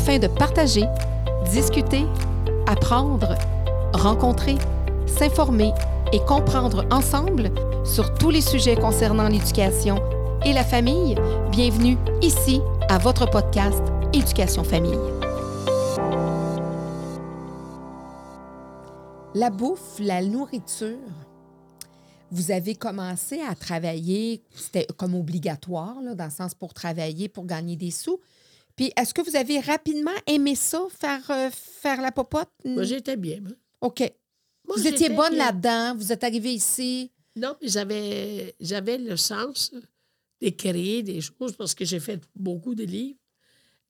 afin de partager, discuter, apprendre, rencontrer, s'informer et comprendre ensemble sur tous les sujets concernant l'éducation et la famille. Bienvenue ici à votre podcast Éducation Famille. La bouffe, la nourriture, vous avez commencé à travailler, c'était comme obligatoire, dans le sens pour travailler, pour gagner des sous. Puis, est-ce que vous avez rapidement aimé ça, faire, euh, faire la popote? Moi, j'étais bien. moi. OK. Moi, vous étiez bonne là-dedans, vous êtes arrivé ici. Non, mais j'avais, j'avais le sens d'écrire des choses parce que j'ai fait beaucoup de livres,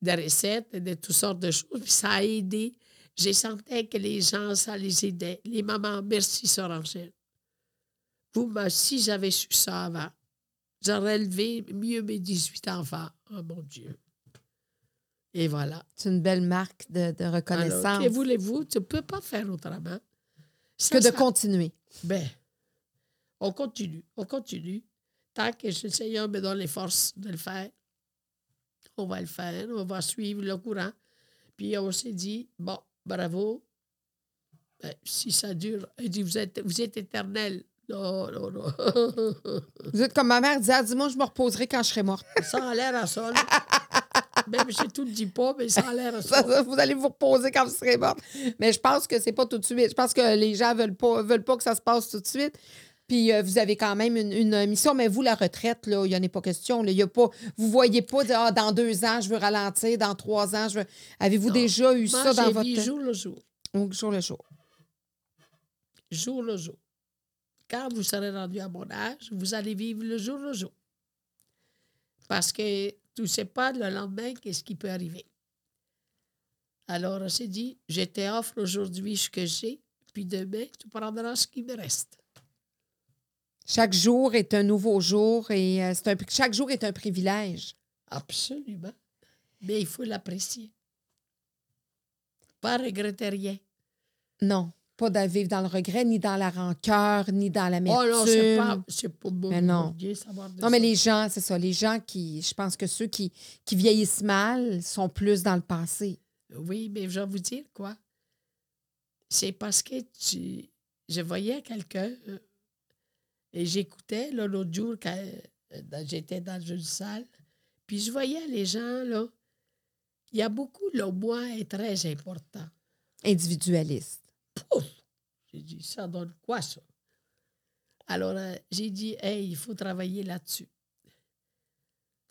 de recettes, de toutes sortes de choses. Puis ça a aidé. J'ai senti que les gens, ça les aidait. Les mamans, merci, Sœur Angèle. Vous, si j'avais su ça avant, j'aurais élevé mieux mes 18 enfants. Oh mon Dieu. Et voilà. C'est une belle marque de, de reconnaissance que voulez-vous? Tu ne peux pas faire autrement. Ça, que de ça- continuer. Ben, on continue, on continue. Tant que le Seigneur me donne les forces de le faire, on va le faire, on va suivre le courant. Puis on s'est dit, bon, bravo. Ben, si ça dure, il dit, vous êtes, vous êtes éternel. Non, non, non. Vous êtes comme ma mère disait, dis-moi, je me reposerai quand je serai morte. ça a l'air à ça. Même je tout le dis pas, mais ça a l'air Ça, ça. vous allez vous reposer quand vous serez morte. Mais je pense que c'est pas tout de suite. Je pense que les gens veulent pas, veulent pas que ça se passe tout de suite. Puis euh, vous avez quand même une, une mission, mais vous, la retraite, là, il n'y en a pas question. Là. Y a pas, vous voyez pas dire, ah, dans deux ans, je veux ralentir, dans trois ans, je veux. Avez-vous déjà eu Moi, ça dans votre. vis jour le jour. Jour le jour. jour le jour. Quand vous serez rendu à mon âge, vous allez vivre le jour le jour. Parce que tu ne sais pas le lendemain qu'est-ce qui peut arriver. Alors, on s'est dit, je t'offre aujourd'hui ce que j'ai, puis demain, tu prendras ce qui me reste. Chaque jour est un nouveau jour et euh, c'est un, chaque jour est un privilège. Absolument. Mais il faut l'apprécier. Pas regretter rien. Non, pas de vivre dans le regret, ni dans la rancœur, ni dans Oh l'amertume. non, c'est pas, c'est pas bon. Mais non. Dieu, savoir de Non, mais les gens, c'est ça. Les gens qui, je pense que ceux qui, qui vieillissent mal sont plus dans le passé. Oui, mais je vais vous dire quoi? C'est parce que tu, je voyais quelqu'un euh, et j'écoutais l'autre jour quand euh, j'étais dans une salle, puis je voyais les gens, là. Il y a beaucoup, le moi est très important. Individualiste. J'ai dit, ça donne quoi, ça? Alors, euh, j'ai dit, hey, il faut travailler là-dessus.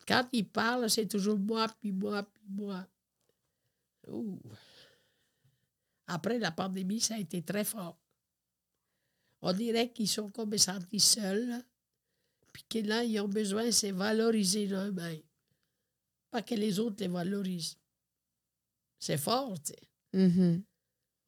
Quand il parle, c'est toujours moi, puis moi, puis moi. Après la pandémie, ça a été très fort. On dirait qu'ils sont comme sentis seuls, puis que là, ils ont besoin, c'est valoriser eux-mêmes. Pas que les autres les valorisent. C'est fort, tu sais.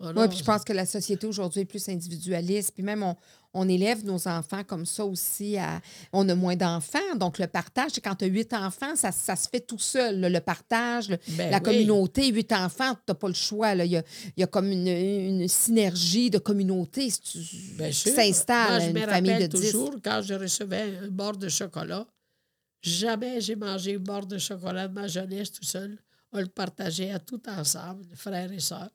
Mhm. Oui, puis je pense que la société aujourd'hui est plus individualiste. Puis même, on, on élève nos enfants comme ça aussi. À, on a moins d'enfants. Donc, le partage, c'est quand tu as huit enfants, ça, ça se fait tout seul. là. Le partage, le- Ben la oui. communauté, huit enfants, tu n'as pas le choix. Il, y a, il y a comme une, une synergie de communauté si tu, s'installe, une me famille de rappelle 10. toujours, quand je recevais un bord de chocolat, jamais j'ai mangé un bord de chocolat de ma jeunesse tout seul. On le partageait à tout ensemble, frères et sœurs.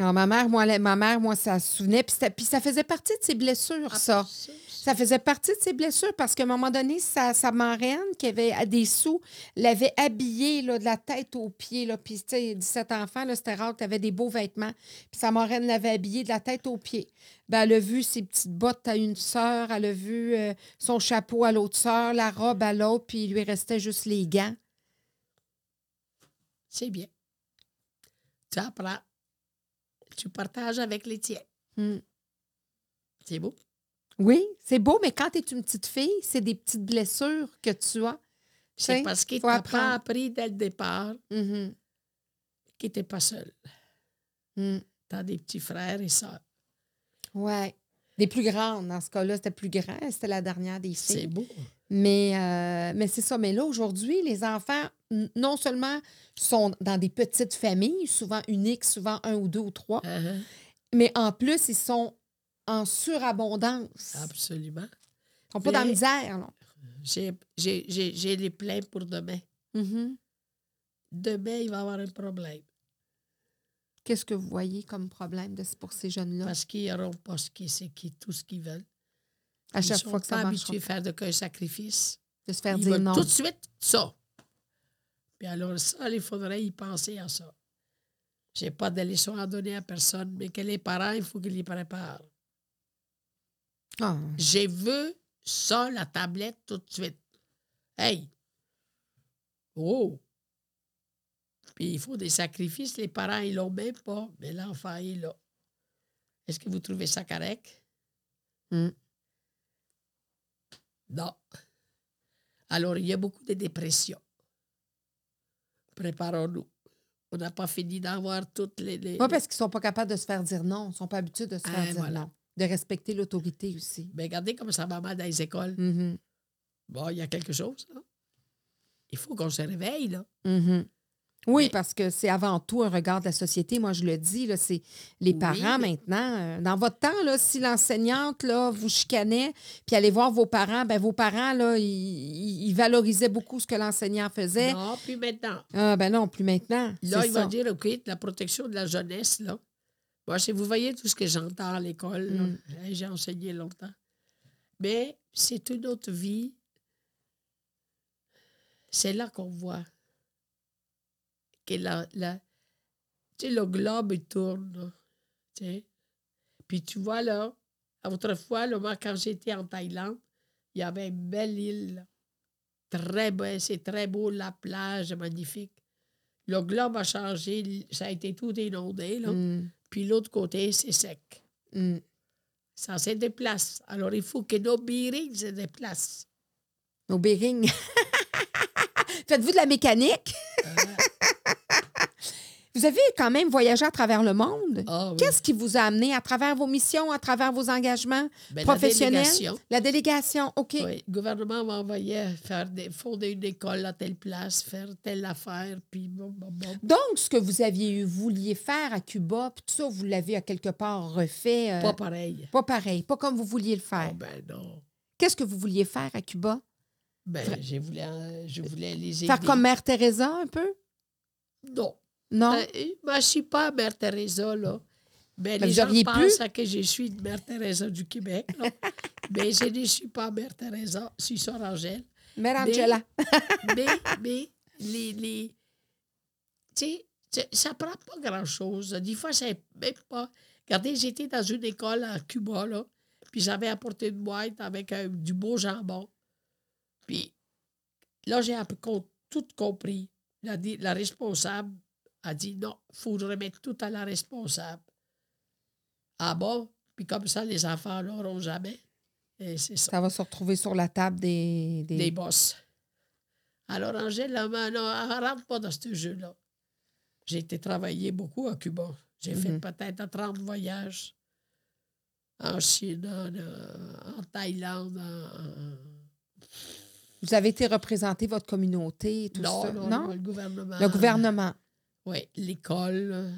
Alors, ma mère, moi, la- ma mère, moi, ça se souvenait. Puis, c'était- puis ça faisait partie de ses blessures, ça. Ça faisait partie de ses blessures parce qu'à un moment donné, sa, sa marraine, qui avait à des sous, l'avait habillée là, de la tête aux pieds. Là. Puis, tu sais, 17 enfants, c'était rare que tu avais des beaux vêtements. Puis, sa marraine l'avait habillée de la tête aux pieds. Ben, elle a vu ses petites bottes à une sœur, elle a vu euh, son chapeau à l'autre sœur, la robe à l'autre, puis il lui restait juste les gants. C'est bien. Tu apprends. Tu partages avec les tiens. Hmm. C'est beau. Oui, c'est beau, mais quand tu es une petite fille, c'est des petites blessures que tu as. C'est parce qu'il t'a pas appris dès le départ Mhm. qu'il n'était pas seul. Mm. Tu as des petits frères et sœurs. Ouais. Des plus grandes, dans ce cas-là, c'était plus grand. C'était la dernière des C'est filles. beau. Mais, euh, mais c'est ça. Mais là, aujourd'hui, les enfants, non seulement sont dans des petites familles, souvent uniques, souvent un ou deux ou trois, Uh-huh. mais en plus, ils sont en surabondance. Absolument. Ils sont pas dans la misère. J'ai- les pleins pour demain. Mhm. demain, il va y avoir un problème. Qu'est-ce que vous voyez comme problème de, pour ces jeunes-là? Parce qu'ils n'auront pas ce qui, qui, tout ce qu'ils veulent. À chaque ils sont fois que ça pas marche, habitués à faire de sacrifice. de se faire Ils dire non. tout de suite ça. Puis alors, ça, il faudrait y penser à ça. Je n'ai pas de leçon à donner à personne, mais que les parents, il faut qu'ils les préparent. Ah, J'ai vu ça, la tablette, tout de suite. Hey! Oh! Puis il faut des sacrifices. Les parents, ils l'ont même pas, mais l'enfant, il l'a. Est-ce que vous trouvez ça correct? Hmm. Non. Alors, il y a beaucoup de dépression. Préparons-nous. On n'a pas fini d'avoir toutes les. les- Pas parce qu'ils sont pas capables de se faire dire non. Ils sont pas habitués de se faire Ah, dire voilà. non. De respecter l'autorité aussi. Mais regardez comme ça va mal dans les écoles. Mhm. Bon, il y a quelque chose, là. Il faut qu'on se réveille, là. Mhm. Oui, Mais- parce que c'est avant tout un regard de la société. Moi, je le dis, c'est les parents maintenant. euh, Dans votre temps, là, si l'enseignante là, vous chicanait, puis allez voir vos parents, ben vos parents, là, ils, ils- ils valorisaient beaucoup ce que l'enseignant faisait. Non, puis maintenant. Ah, ben non, plus maintenant. Là, C'est il va ça. dire, OK, la protection de la jeunesse, là. Moi, si vous voyez tout ce que j'entends à l'école, Mm. hein, j'ai enseigné longtemps. Mais c'est une autre vie. C'est là qu'on voit que la, la- tu sais, le globe, il tourne. tu sais. Puis tu vois, là, autrefois, là, moi, quand j'étais en Thaïlande, il y avait une belle île. Très belle, c'est très beau, la plage, magnifique. Le globe a changé, ça a été tout inondé, là. Mm, Puis l'autre côté, c'est sec. mm. Ça se déplace. Alors, il faut que nos bearings se déplacent. Au Bering. Faites-vous de la mécanique? Vous avez quand même voyagé à travers le monde. Ah oui. Qu'est-ce qui vous a amené à travers vos missions, à travers vos engagements Ben, la professionnels? délégation, La délégation, OK. oui, le gouvernement m'envoyait faire des, fonder une école à telle place, faire telle affaire, puis bon, bon, bon. Donc, ce que vous aviez eu, vouliez faire à Cuba, puis tout ça, vous l'avez à quelque part refait. euh, Pas pareil. pas pareil, pas comme vous vouliez le faire. Ah ben non. Qu'est-ce que vous vouliez faire à Cuba? Ben, je voulais, je voulais les aider. Faire comme Mère Teresa un peu? Non. Non? Euh, moi, je ne suis pas Mère Teresa, là. Mais Ben, les vous gens pensent que je suis Mère Teresa du Québec. là. mais je ne suis pas Mère Teresa, je suis Sœur Angèle. Mère mais- Angela. mais, mais les. les tu sais, ça prend pas grand-chose. Des fois, c'est même pas. Regardez, j'étais dans une école à Cuba, là, puis j'avais apporté une boîte avec un- du beau jambon. Puis là, j'ai tout compris. La, la responsable a dit non, il faut remettre tout à la responsable. Ah bon? Puis comme ça, les enfants n'auront jamais. Et ça Ça va se retrouver sur la table des... des- des boss. Alors, Angèle, là, non, elle rentre pas dans ce jeu-là. J'ai été travailler beaucoup à Cuba. J'ai fait Mhm. peut-être 30 voyages en Chine, en, euh, en Thaïlande. en- Vous avez été représenter votre communauté et tout non, ça? non, non, le gouvernement. Le gouvernement. Oui, l'école, euh,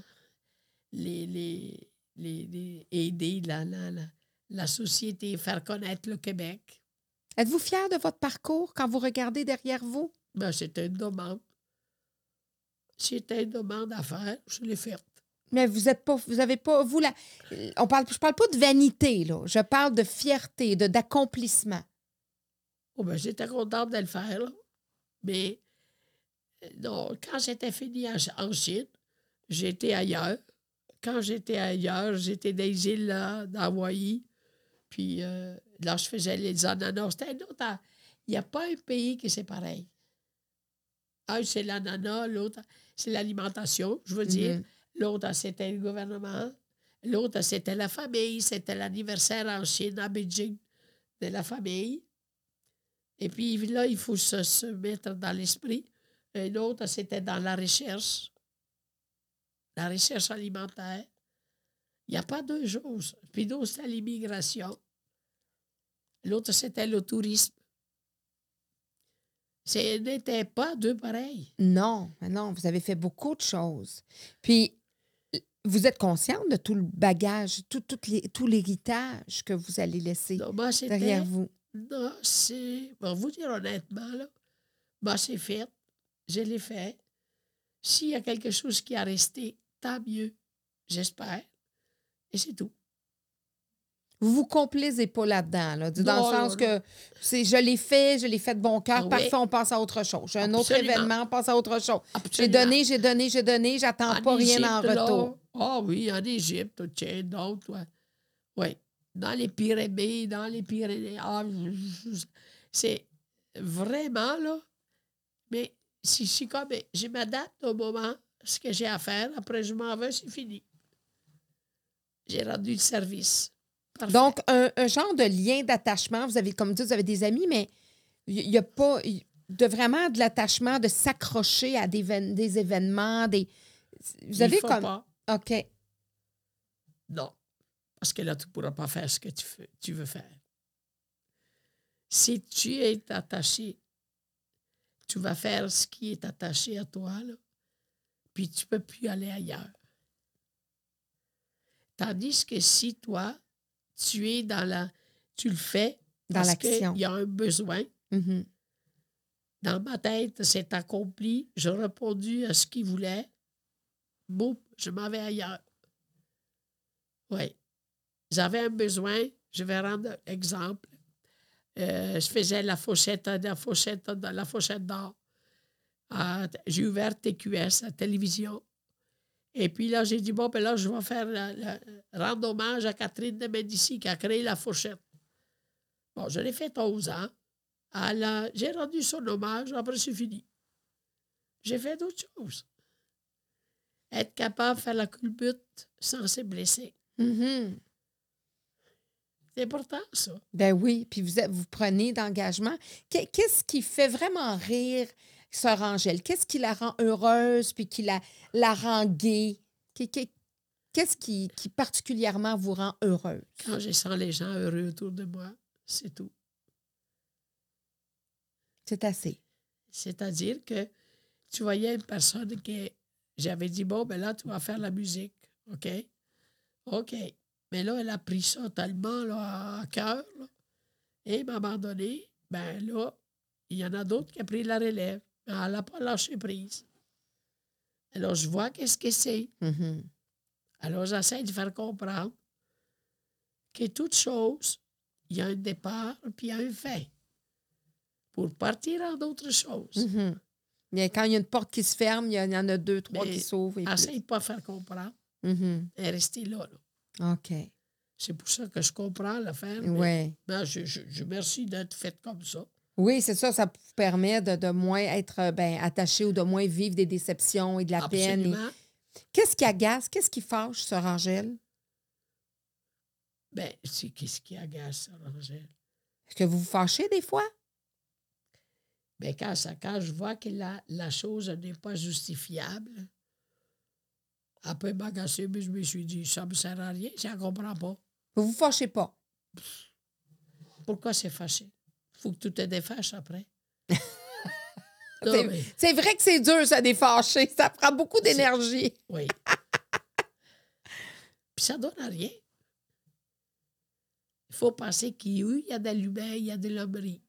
les, les, les, les- aider la, la, la, la société, faire connaître le Québec. Êtes-vous fier de votre parcours quand vous regardez derrière vous? Ben, c'était une demande. C'était une demande à faire, je l'ai faite. Mais vous êtes pas, vous avez pas, vous la, on parle, je parle pas de vanité là, je parle de fierté, de d'accomplissement. Oh, ben, j'étais contente de le faire, là. Mais non, quand j'étais fini en, Chine, j'étais ailleurs. Quand j'étais ailleurs, j'étais dans les îles là, d'Hawaï. Puis euh, là, je faisais les ananas. C'était un autre. Il n'y a pas un pays qui c'est pareil. Un, c'est l'ananas, l'autre, c'est l'alimentation, je veux dire. Mhm. L'autre, c'était le gouvernement. L'autre, c'était la famille. C'était l'anniversaire en Chine, à Beijing, de la famille. Et puis là, il faut se, se mettre dans l'esprit. Un autre, c'était dans la recherche, la recherche alimentaire. Il n'y a pas deux choses. Puis l'autre, c'était l'immigration. L'autre, c'était le tourisme. Ce n'était pas deux pareils. Non, non, vous avez fait beaucoup de choses. Puis vous êtes consciente de tout le bagage, tout, tout, les- tout l'héritage que vous allez laisser Non, moi, derrière vous? Non, c'est. Pour vous dire honnêtement, là, bah, c'est fait. Je l'ai fait. S'il y a quelque chose qui a resté, tant mieux, j'espère. Et c'est tout. Vous vous complaisez pas là-dedans, là, dans Non, le sens non, que c'est je l'ai fait, je l'ai fait de bon cœur, Oui. parfait, on passe à autre chose. J'ai un autre événement, on passe à autre chose. J'ai donné, j'ai donné, j'ai donné, j'attends pas rien en retour. Ah oui, en Égypte, tiens, d'autres, ouais. Oui. Dans les Pyrénées, dans les Pyrénées. Ah, c'est vraiment, là. Mais si, si comme je m'adapte au moment, ce que j'ai à faire, après je m'en vais, c'est fini. J'ai rendu le service. Parfait. Donc, un, un genre de lien d'attachement, vous avez, comme dit, vous avez des amis, mais il n'y a pas y- de vraiment de l'attachement, de s'accrocher à des, événements, des. Vous avez comme. pas. OK. Non. Parce que là, tu ne pourras pas faire ce que tu veux faire. Si tu es attaché, tu vas faire ce qui est attaché à toi, là, puis tu ne peux plus aller ailleurs. Tandis que si toi, tu es dans la. Tu le fais Dans parce l'action. qu'il y a un besoin. Mhm. Dans ma tête, c'est accompli. J'ai répondu à ce qu'il voulait. Boum, je m'en vais ailleurs. Oui. J'avais un besoin. Je vais rendre exemple. Euh, je faisais la fourchette, la fourchette, la fourchette d'or. Ah, J'ai ouvert TQS, la télévision. Et puis là, j'ai dit, bon, ben là, je vais faire rendre hommage à Catherine de Médicis qui a créé la fourchette. Bon, je l'ai fait 11 ans. Elle a- J'ai rendu son hommage, après c'est fini. J'ai fait d'autres choses. Être capable de faire la culbute sans se blesser. Mhm. C'est important, ça. Ben oui, puis vous, vous prenez d'engagement. Qu'est- Qu'est-ce qui fait vraiment rire Sœur Angèle? Qu'est-ce qui la rend heureuse puis qui la, la rend gaie? Qu'est- qu'est- Qu'est-ce qui, qui particulièrement vous rend heureuse? Quand je sens les gens heureux autour de moi, c'est tout. C'est assez. C'est-à-dire que tu voyais une personne qui. J'avais dit, bon, ben là, tu vas faire la musique. OK? OK. Mais là, elle a pris ça tellement là, à cœur. Et à un moment donné, ben là, il y en a d'autres qui ont pris la relève. Mais elle n'a pas lâché prise. Alors, je vois qu'est-ce que c'est. Mhm. Alors, j'essaie de faire comprendre que toute chose, il y a un départ puis il y a un fin. Pour partir en d'autres choses. Mais quand il y a une porte qui se ferme, il y en a deux, trois Mais qui s'ouvrent. Essaye pas de faire comprendre Mhm. et rester là. là. OK. C'est pour ça que je comprends l'affaire. Ouais. mais je, je, je merci d'être fait comme ça. Oui, c'est ça. Ça vous permet de, de moins être euh, ben, attaché ou de moins vivre des déceptions et de la peine. et- Absolument. Qu'est-ce qui agace? Qu'est-ce qui fâche, Sœur Angèle? Ben, c'est qu'est-ce qui agace, ça, Angèle? Est-ce que vous vous fâchez des fois? Ben, quand, ça, quand je vois que la, la chose n'est pas justifiable, après m'agacer, mais je me suis dit, ça ne me sert à rien, je ne comprends pas. Vous vous fâchez pas? Pourquoi c'est fâché? faut que tu te défâches après. C'est vrai que c'est dur, ça, des fâchés. Ça prend beaucoup d'énergie. Oui. Puis ça donne à rien. Il faut penser qu'il y a eu, il y a de l'humain, il y a de l'hommerie.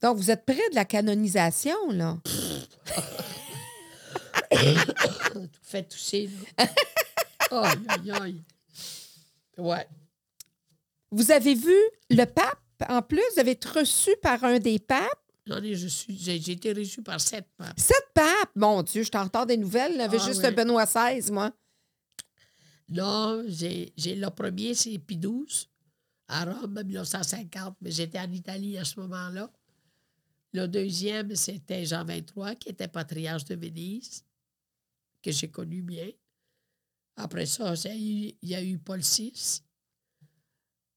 Donc, vous êtes près de la canonisation, là. Tout fait tousser, là. aïe, aïe, aïe. Ouais. Vous avez vu le pape, en plus, vous avez été reçu par un des papes? J'en ai, je suis, j'ai, j'ai été reçu par sept papes. Sept papes! Mon Dieu, je retard des nouvelles. J'avais Ah, juste Benoît XVI, moi. Non, j'ai, j'ai le premier, c'est Pie XII, à Rome, en 1950, mais j'étais en Italie à ce moment-là. Le deuxième, c'était Jean XXIII, qui était patriarche de Venise, que j'ai connu bien. Après ça, il y a eu Paul VI.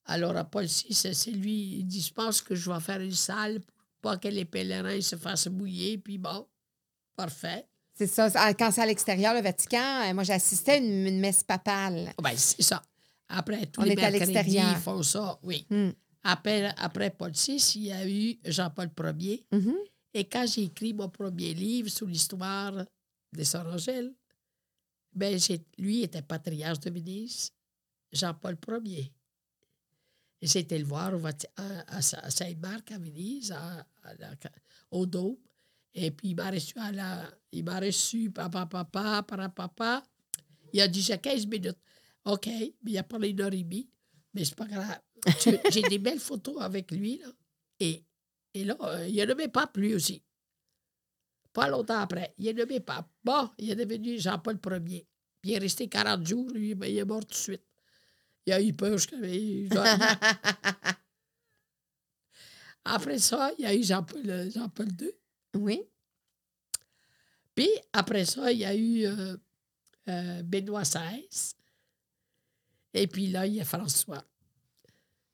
Alors, à Paul VI, c'est lui, il dit, je pense que je vais faire une salle pour pas que les pèlerins se fassent mouiller, puis bon, parfait. C'est ça. Ah, Quand c'est à l'extérieur, le Vatican, euh, moi, j'assistais à une, une messe papale. Ah Ben, c'est ça. Après, tous On les est à mercredis, l'extérieur. ils font ça, oui. Hmm. Après, après Paul VI, il y a eu Jean-Paul Ier. Mhm. Et quand j'ai écrit mon premier livre sur l'histoire des Angèle, ben, lui était patriarche de Venise, Jean-Paul Ier. J'ai été le voir au à, à à Saint-Marc, à Venise, au Dôme. Et puis, il m'a reçu à la... Il m'a reçu, papa, papa, papa, papa. Il a dit, j'ai 15 minutes. OK, mais il a parlé une heure et demie. Mais c'est pas grave. J'ai des belles photos avec lui, là. Et, et là, euh, il a nommé pape, lui aussi. Pas longtemps après, il a nommé pape. Bon, il est devenu Jean-Paul Ier. Puis il est resté 40 jours, lui, ben, il est mort tout de suite. Il a eu peur. il- Après ça, il y a eu Jean-Paul euh, Jean-Paul II. Oui. Puis après ça, il y a eu euh, euh, Benoît XVI. Et puis là, il y a François.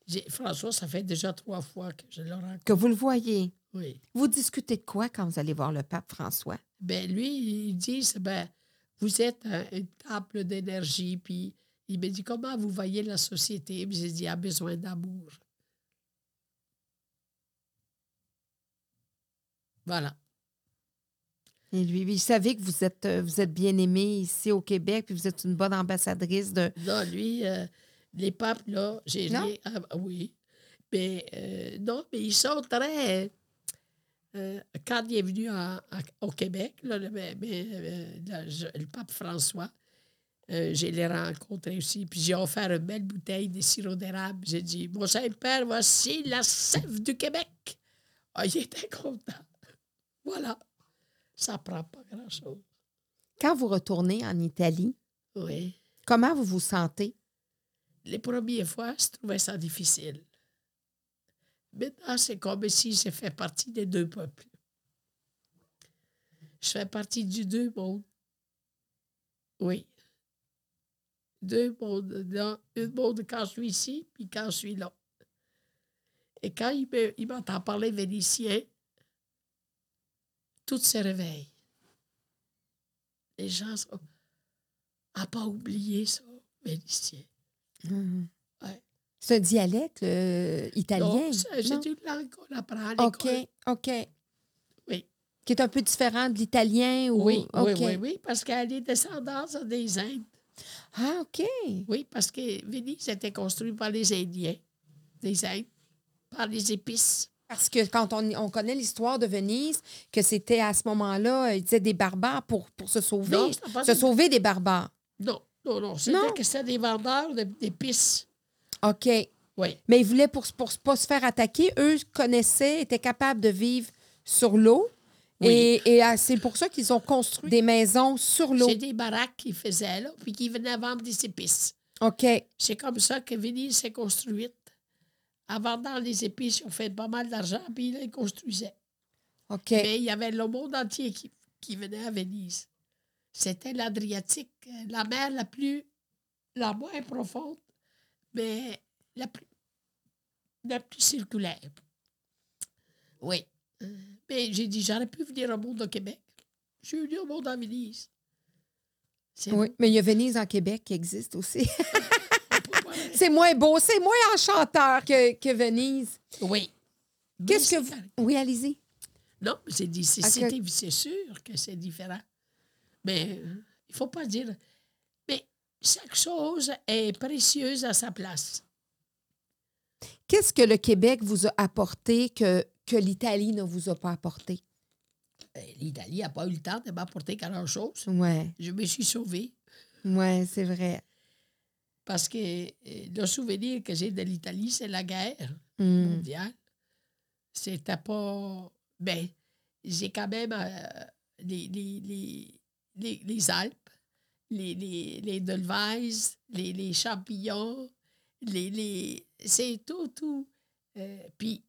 J'ai- François, ça fait déjà trois fois que je le rencontre. Que vous le voyez. Oui. Vous discutez de quoi quand vous allez voir le pape François? Ben lui, il dit, ben, vous êtes un, un temple d'énergie. Puis il me dit, comment vous voyez la société? Puis j'ai dit, il a besoin d'amour. Voilà. Et lui, il savait que vous êtes, euh, vous êtes bien aimé ici au Québec, puis vous êtes une bonne ambassadrice de. Non, lui, euh, les papes, là, j'ai Non? ah, oui. Mais euh, non, mais ils sont très. Euh, quand il est venu au Québec, là, le, mais- mais, euh, là, je- le pape François, euh, je l'ai rencontré aussi. Puis j'ai offert une belle bouteille de sirop d'érable. J'ai dit Mon Saint-Père, voici la sève du Québec. Ah, il était content. Voilà. Ça prend pas grand-chose. Quand vous retournez en Italie, Oui. comment vous vous sentez? les premières fois, je trouvais ça difficile. Maintenant, c'est comme si je fais partie des deux peuples. Je fais partie du deux mondes. Oui. Deux mondes. Dans, un monde quand je suis ici, puis quand je suis là. Et quand il me- il m'entend parler vénitien, tout se réveille. Les gens sont... pas oublier ça, vénitien. Mhm. Ouais. C'est un dialecte euh, italien. Non, c'est une langue qu'on apprend à OK. OK. Oui. Qui est un peu différent de l'italien ou. Oui, oui, oui, oui, parce qu'elle est descendante des Indes. Ah, OK. Oui, parce que Venise était construite par les Indiens, des Indes, par les épices. Parce que quand on, on connaît l'histoire de Venise, que c'était à ce moment-là, euh, ils disaient des barbares pour, pour se sauver. Non, se sauver des barbares. Non, non, non, c'était que c'était des vendeurs de- d'épices. OK. Oui, Mais ils voulaient pour ne pas se faire attaquer. Eux connaissaient, étaient capables de vivre sur l'eau. Oui. Et, et, ah, c'est pour ça qu'ils ont construit des maisons sur l'eau. c'est des baraques qu'ils faisaient là, puis qui venaient vendre des épices. OK. C'est comme ça que Venise s'est construite. En vendant les épices, ils ont fait pas mal d'argent, puis là, ils construisaient. OK. Mais il y avait le monde entier qui, qui venait à Venise. C'était l'Adriatique, euh, la mer la plus, la moins profonde, mais la plus, la plus circulaire. Oui. Mais j'ai dit, j'aurais pu venir au monde au Québec. Je suis venu au monde à Venise. Oui. Mais il y a Venise en Québec qui existe aussi. pareil. c'est moins beau, c'est moins enchanteur que, que Venise. Oui. Qu'est-ce que vous. Oui, allez-y. Non, mais c'est dit- c'est- c'était- c'est sûr que c'est différent. Mais euh, il ne faut pas dire. Chaque chose est précieuse à sa place. Qu'est-ce que le Québec vous a apporté que, que l'Italie ne vous a pas apporté? Ben, L'Italie n'a pas eu le temps de m'apporter grand-chose. Ouais, Je me suis sauvé ouais, c'est vrai. parce que euh, le souvenir que j'ai de l'Italie, c'est la guerre Hmm. mondiale. C'était pas. Ben, j'ai quand même euh, les, les, les, les Alpes, les, les, les Delvaises, les, les champignons, les, les, c'est tout, tout. Euh, puis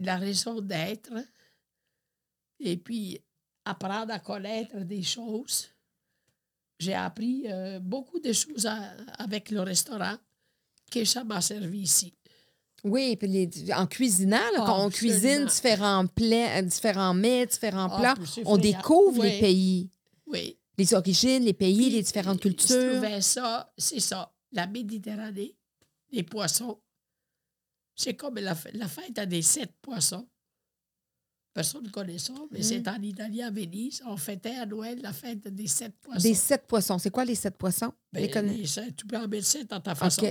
la raison d'être, et puis apprendre à connaître des choses. J'ai appris euh, beaucoup de choses à- avec le restaurant que ça m'a servi ici. Oui, puis les- en cuisinant, là, quand on cuisine différents plats, différents mets, différents Ah, plats, on friand. découvre les pays, Oui. Les origines, les pays, Puis, les différentes Je cultures. trouvais ça, c'est ça, la Méditerranée, les poissons. C'est comme la, fête à des sept poissons. Personne ne connaît ça, mais c'est en Italie, à Venise. On fêtait à Noël la fête des sept poissons. Des sept poissons. C'est quoi les sept poissons? Ben, les connais- les sept, tu peux en mettre sept dans ta façon.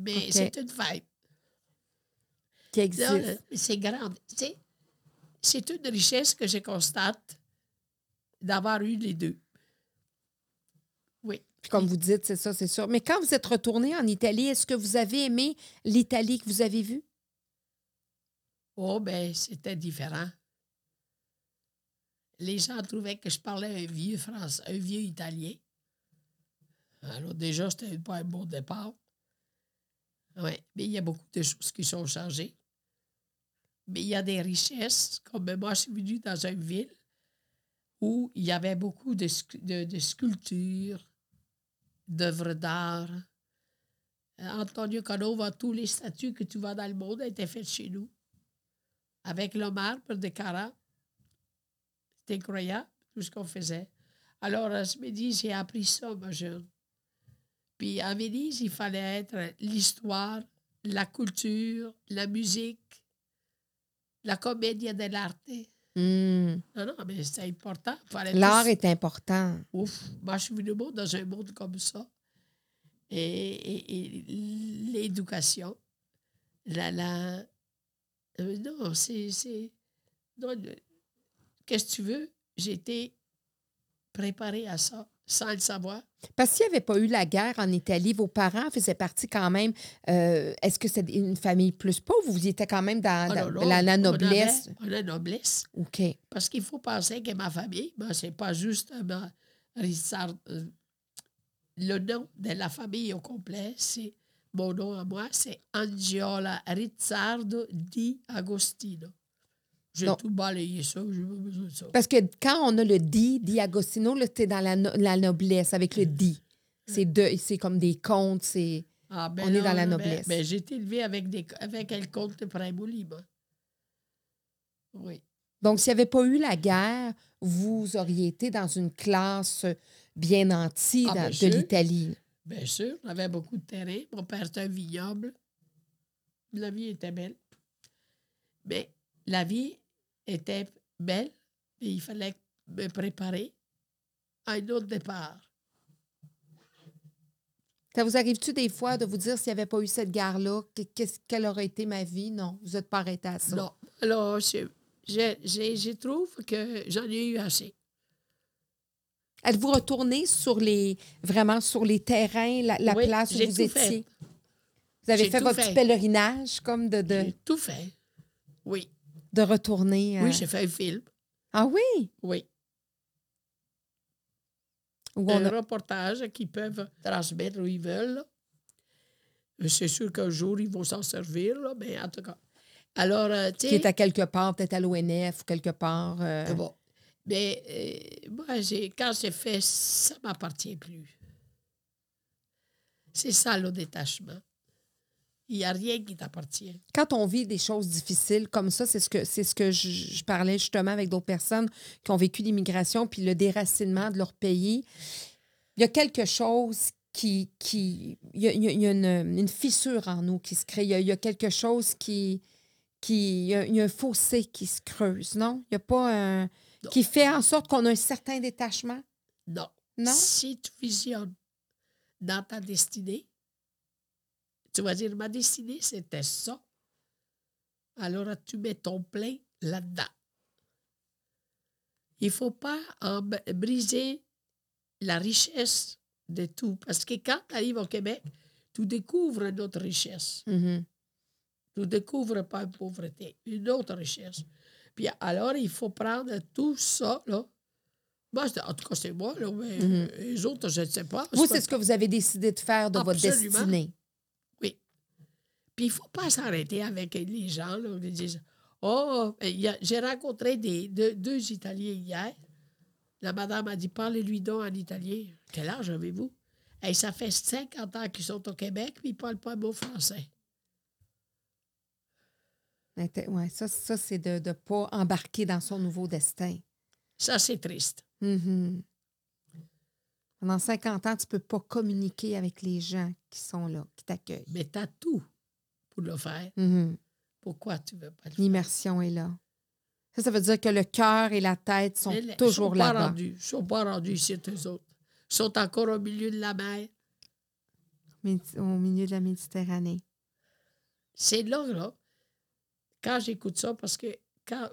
Mais c'est une fête. qui là, C'est grand. Tu sais, c'est une richesse que je constate d'avoir eu les deux. Oui. Puis comme vous dites, c'est ça, c'est sûr. Mais quand vous êtes retourné en Italie, est-ce que vous avez aimé l'Italie que vous avez vue? Oh, ben, c'était différent. Les gens trouvaient que je parlais un vieux français, un vieux italien. Alors, déjà, c'était pas un bon départ. Oui, mais il y a beaucoup de choses qui sont changées. Mais il y a des richesses, comme moi, je suis venu dans une ville où il y avait beaucoup de, sculptures, d'œuvres d'art. Antonio Canova, tous les statues que tu vois dans le monde étaient faites chez nous avec le marbre de Cara. C'était incroyable, tout ce qu'on faisait. Alors, à ce midi, j'ai appris ça, ma jeune. Puis à Venise, il fallait être l'histoire, la culture, la musique, la comédie de Hmm. Non, non, mais c'est important. L'art est important. Ouf, moi, je suis venu dans un monde comme ça. Et, l'éducation, la, la, euh, non, c'est. Qu'est-ce que tu veux? Été préparée à ça sans le savoir. Parce qu'il n'y avait pas eu la guerre en Italie, vos parents faisaient partie quand même. Euh, est-ce que c'est une famille plus pauvre ou vous étiez quand même dans, ah, la, noblesse? la noblesse. OK. Parce qu'il faut penser que ma famille, ben, c'est pas juste euh, le nom de la famille au complet, c'est mon nom à moi, c'est Angiola Rizzardo di Agostino. J'ai tout balayé ça, j'ai pas besoin de ça. Parce que quand on a le di, di Agostino, tu es dans la, la, noblesse avec le di. C'est comme des contes, c'est. Ah, ben on est dans la ben, noblesse. Ben, j'ai été élevé avec, des, avec un comte de Oui. Donc, s'il n'y avait pas eu la guerre, vous auriez été dans une classe bien nantie ah, de l'Italie. Bien sûr, on avait beaucoup de terrain. Mon père était un vignoble. La vie était belle. Mais la vie était belle et il fallait me préparer à un autre départ. Ça vous arrive-tu des fois de vous dire s'il n'y avait pas eu cette guerre-là, quelle aurait été ma vie? Non, vous n'êtes pas arrêté à ça. Non. Alors, je, je trouve que j'en ai eu assez. Êtes-vous retourné sur les vraiment sur les terrains, la, place où vous étiez? Fait. Vous avez fait votre petit pèlerinage comme de. de... J'ai tout fait. Oui. De retourner. Oui, j'ai fait un film. Ah oui? Oui. un reportage qu'ils peuvent transmettre où ils veulent. C'est sûr qu'un jour, ils vont s'en servir, mais en tout cas. Alors, euh, Qui est à quelque part, peut-être à l'ONF ou quelque part. Euh... Bon. Mais euh, moi, quand j'ai fait, ça ne m'appartient plus. C'est ça le détachement. Il n'y a rien qui t'appartient. Quand on vit des choses difficiles comme ça, c'est ce que, c'est ce que je, parlais justement avec d'autres personnes qui ont vécu l'immigration puis le déracinement de leur pays. Il y a quelque chose qui. qui il y a, une, fissure en nous qui se crée. Il y a, quelque chose qui. qui il, y a, un fossé qui se creuse, non? Il n'y a pas un qui fait en sorte qu'on a un certain détachement? Non. Non? Si tu visionnes dans ta destinée, tu vas dire, ma destinée, c'était ça. Alors, tu mets ton plein là-dedans. Il ne faut pas briser la richesse de tout. Parce que quand tu arrives au Québec, tu découvres une autre richesse. Mm-hmm. Tu ne découvres pas une pauvreté, une autre richesse. Puis alors, il faut prendre tout ça, là. Moi, en tout cas, c'est moi, là, mais mhm. les autres, je ne sais pas. Vous, c'est ce que vous avez décidé de faire de votre destinée. Puis il ne faut pas s'arrêter avec les gens, là, qui disent Oh, j'ai rencontré des, deux, Italiens hier. La madame a dit Parlez-lui donc en italien. Quel âge avez-vous? Et ça fait 50 ans qu'ils sont au Québec, puis ils ne parlent pas un mot français. Oui, ça, ça c'est de ne pas embarquer dans son nouveau destin. Ça, c'est triste. Mm-hmm. Pendant 50 ans, tu ne peux pas communiquer avec les gens qui sont là, qui t'accueillent. Mais tu as tout pour le faire. Mm-hmm. Pourquoi tu ne veux pas le faire? L'immersion est là. Ça, ça veut dire que le cœur et la tête sont toujours là-bas. Ils ne sont pas rendus ici, eux autres. Ils sont encore au milieu de la mer. Au milieu de la Méditerranée. C'est là, là quand j'écoute ça, parce que quand,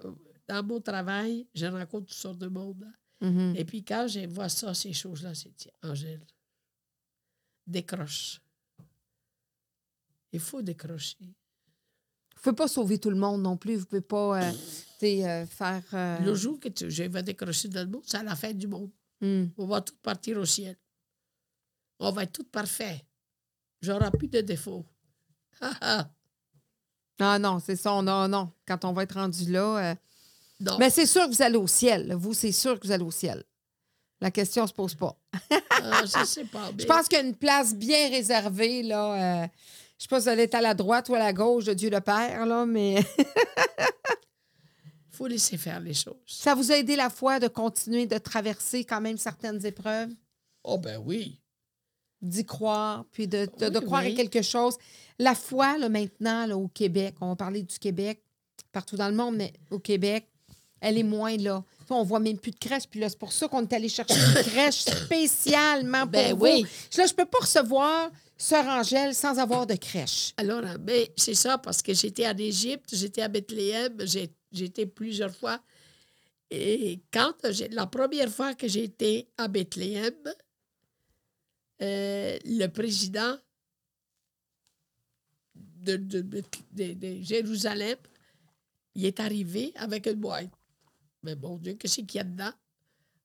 dans mon travail, je rencontre toutes sortes de monde. Mhm. Et puis quand je vois ça, ces choses-là, c'est Angèle, décroche. Il faut décrocher. Vous pouvez pas sauver tout le monde non plus. Vous pouvez pas euh, euh, faire. euh, Le jour que tu, je vais décrocher dans le monde, c'est à la fin du monde. hmm. On va tout partir au ciel. On va être tout parfait. J'aurai plus de défauts. Ah, ah. Ah non, c'est ça. Non, non. Quand on va être rendu là. non. Mais c'est sûr que vous allez au ciel. Vous, c'est sûr que vous allez au ciel. La question se pose pas. Ah, je sais pas. Je pense qu'il y a une place bien réservée, là. Je sais pas si elle est à la droite ou à la gauche de Dieu le Père, là, mais faut laisser faire les choses. ça vous a aidé la foi de continuer de traverser quand même certaines épreuves, Oh ben oui. d'y croire, puis de, de- de Oui, croire oui. à quelque chose. La foi, là, maintenant, là, au Québec, on va parler du Québec, partout dans le monde, mais au Québec, elle est moins là. On voit même plus de crèche, puis là, c'est pour ça qu'on est allé chercher une crèche spécialement pour Ben vous. oui. Là, je peux pas recevoir Sœur Angèle sans avoir de crèche. Alors, euh, ben, c'est ça, parce que j'étais en Égypte, j'étais à Bethléem, j'ai- j'étais plusieurs fois. Et quand la première fois que j'étais à Bethléem, euh, le président de, de- de- de- de Jérusalem, il est arrivé avec une boîte. Mais mon Dieu, qu'est-ce qu'il y a dedans?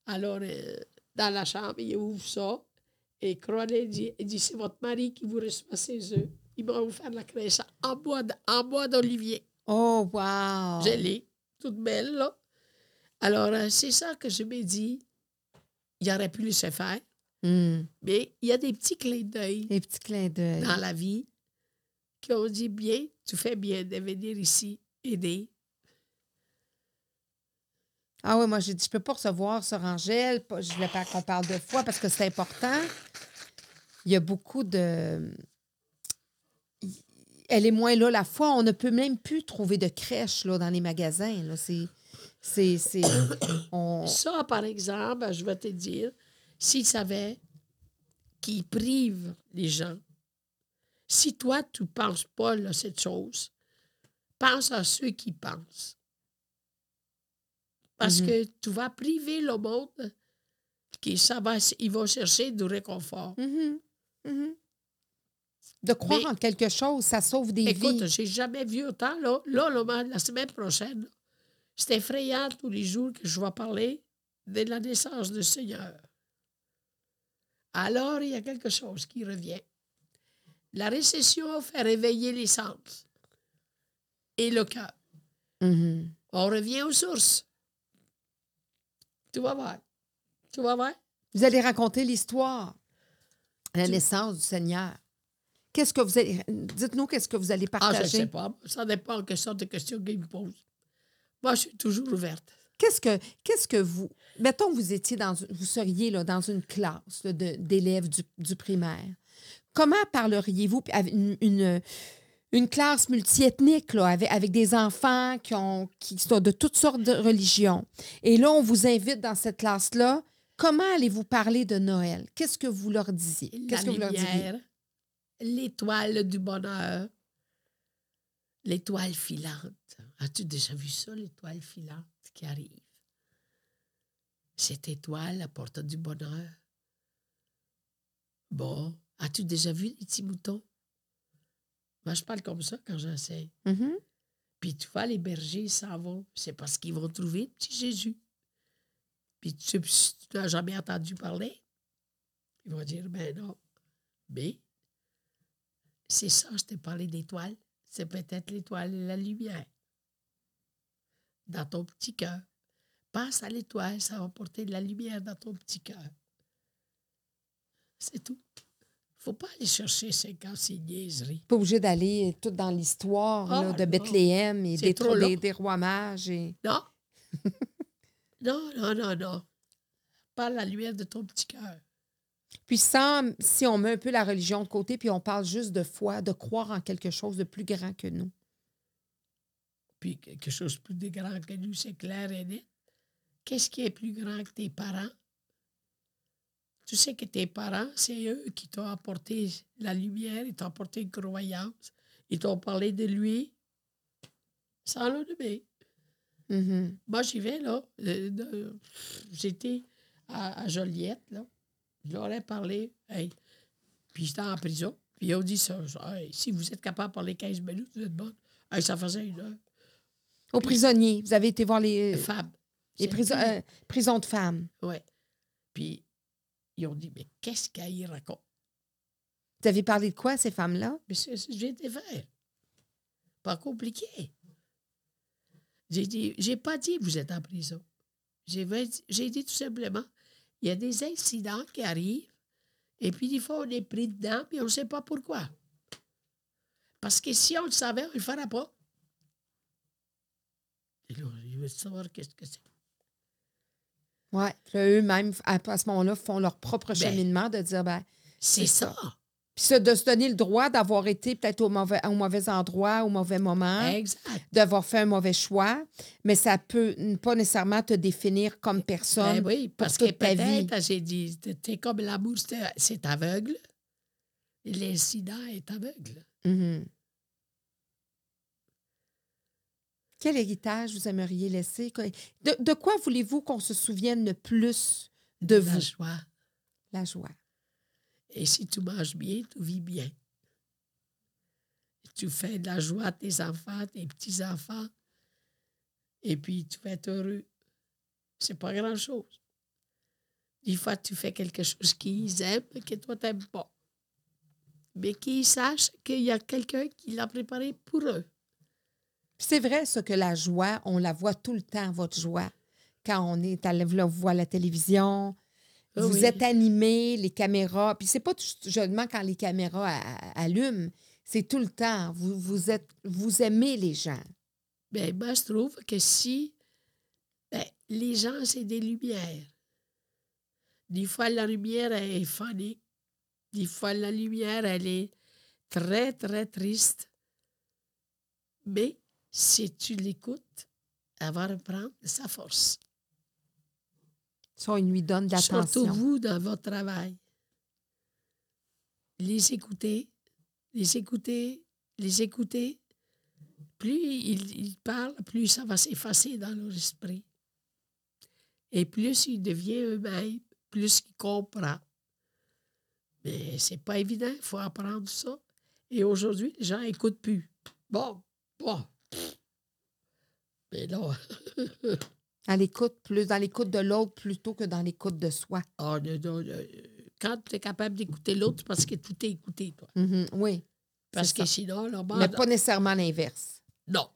Alors, euh, dans la chambre, il ouvre ça. Et Cronet dit, il dit c'est votre mari qui vous reçoit ses œufs. Il va vous faire la crèche en bois, d- en bois d'olivier. Oh, wow! Gelée, toute belle, là. Alors, euh, c'est ça que je me dis. Il aurait pu laisser faire. Hmm. Mais il y a des petits clins d'œil Les petits clins d'œil. dans la vie qui ont dit bien, tu fais bien de venir ici aider. Ah oui, moi, j'ai dit, je peux pas recevoir pas- Je voulais pas qu'on parle de foi parce que c'est important. Il y a beaucoup de... Elle est moins là, la foi. On ne peut même plus trouver de crèche là, dans les magasins. là. C'est... C'est... c'est- on- Ça, par exemple, je vais te dire, s'ils savaient qu'ils privent les gens, si toi, tu ne penses pas à cette chose, pense à ceux qui pensent. Parce Mhm. que tu vas priver le monde qui ça va, ils vont chercher du réconfort. Mhm. Mhm. De croire Mais- en quelque chose, ça sauve des Écoute, vies. j'ai jamais vu autant. Là, là, là, la semaine prochaine, c'est effrayant tous les jours que je vais parler de la naissance du Seigneur. Alors, il y a quelque chose qui revient. La récession fait réveiller les sens et le cœur. On revient aux sources. Tu vas voir. Tu vas voir. Vous allez raconter l'histoire, la naissance du Seigneur. Qu'est-ce que vous allez... Dites-nous qu'est-ce que vous allez Ah, je ne partager. sais pas. Ça dépend de quelle sorte de questions qu'ils me posent. Moi, je suis toujours ouverte. Qu'est-ce que, qu'est-ce que vous. Mettons que vous étiez dans. une- Vous seriez là, dans une classe d'élèves du, du primaire. Comment parleriez-vous une, une, une classe multiethnique là, avec, avec des enfants qui, ont, qui sont de toutes sortes de religions? Et là, on vous invite dans cette classe-là. Comment allez-vous parler de Noël? Qu'est-ce que vous leur disiez? la Qu'est-ce que vous leur l'étoile du bonheur, l'étoile filante. As-tu déjà vu ça, l'étoile filante qui arrive? Cette étoile apporte du bonheur. Bon, as-tu déjà vu les petits moutons? Moi, je parle comme ça quand j'enseigne. Mhm. Puis tu vois, les bergers ils s'en vont. C'est parce qu'ils vont trouver le petit Jésus. Puis tu n'as jamais entendu parler. Ils vont dire, ben non. Mais c'est ça, je t'ai parlé d'étoile. C'est peut-être l'étoile et la lumière. Dans ton petit cœur. Pense à l'étoile, ça va porter de la lumière dans ton petit cœur. C'est tout. Faut pas aller chercher 56 niaiseries. Pas obligé d'aller tout dans l'histoire Ah, de. Bethléem et des, trop tro- des, long. des rois mages. Et... Non. non, non, non, non. Pas la lumière de ton petit cœur. Puis sans, si on met un peu la religion de côté, puis on parle juste de foi, de croire en quelque chose de plus grand que nous. Puis quelque chose de plus grand que nous, c'est clair et net. Qu'est-ce qui est plus grand que tes parents? Tu sais que tes parents, c'est eux qui t'ont apporté la lumière, ils t'ont apporté une croyance, ils t'ont parlé de lui sans le nommer. Mhm. Moi, j'y vais, là. euh, J'étais à, à Joliette, là. Je leur ai parlé. Hey. Puis j'étais en prison. Puis ils ont dit ça. Hey, si vous êtes capable de parler 15 minutes, vous êtes bonne. Hey, ça faisait une heure. Aux prisonniers. Vous avez été voir les, les prison- euh, prisons de femmes. Oui. Puis ils ont dit, mais qu'est-ce qu'elle raconte? Vous avez parlé de quoi, à ces femmes-là? Mais c'est ce que j'ai été faire. Pas compliqué. J'ai dit, j'ai pas dit vous êtes en prison. J'ai dit tout simplement, il y a des incidents qui arrivent, et puis des fois on est pris dedans, puis on ne sait pas pourquoi. Parce que si on le savait, on ne le ferait pas. Et là, je veux savoir qu'est-ce que c'est. Oui. Eux-mêmes, à, à ce moment-là, font leur propre Ben, cheminement de dire, ben, C'est ça. puis ça, de se donner le droit d'avoir été peut-être au mauvais, au mauvais endroit, au mauvais moment, d'avoir fait un mauvais choix, mais ça peut pas nécessairement te définir comme personne. Ben oui, parce que peut-être, j'ai dit, t'es comme l'amour, c'est c'est aveugle. Et L'incident est aveugle. Mhm. Quel héritage vous aimeriez laisser? De, de quoi voulez-vous qu'on se souvienne le plus de La vous? joie. La joie. Et si tu manges bien, tu vis bien. Tu fais de la joie à tes enfants, tes petits-enfants, et puis tu vas être heureux. C'est pas grand-chose. Des fois, tu fais quelque chose qu'ils aiment, que toi, t'aimes pas. Mais qu'ils sachent qu'il y a quelqu'un qui l'a préparé pour eux. C'est vrai, ça, que la joie, on la voit tout le temps, votre joie. Quand on est à la, voit la télévision, Ah vous oui. êtes animé, les caméras. Puis c'est pas tout seulement quand les caméras allument, c'est tout le temps. Vous, vous, êtes, vous aimez les gens. Ben, moi, je trouve que si ben, les gens, c'est des lumières. Des fois, la lumière elle est funny. Des fois, la lumière, elle est très, très triste. Mais si tu l'écoutes, elle va reprendre sa force. Ça, on lui donne de Surtout l'attention. vous dans votre travail. Les écouter, les écouter, les écouter. Plus ils, ils parlent, plus ça va s'effacer dans leur esprit. Et plus ils deviennent eux-mêmes, plus ils comprennent. Mais c'est pas évident, il faut apprendre ça. Et aujourd'hui, les gens n'écoutent plus. Bon, bon. Mais non. À l'écoute, plus dans l'écoute de l'autre plutôt que dans l'écoute de soi. Ah, non, non, non. Quand tu es capable d'écouter l'autre, c'est parce que tout est écouté, toi. Mhm, oui. Parce que ça. sinon, là, bon, Mais pas nécessairement l'inverse. non.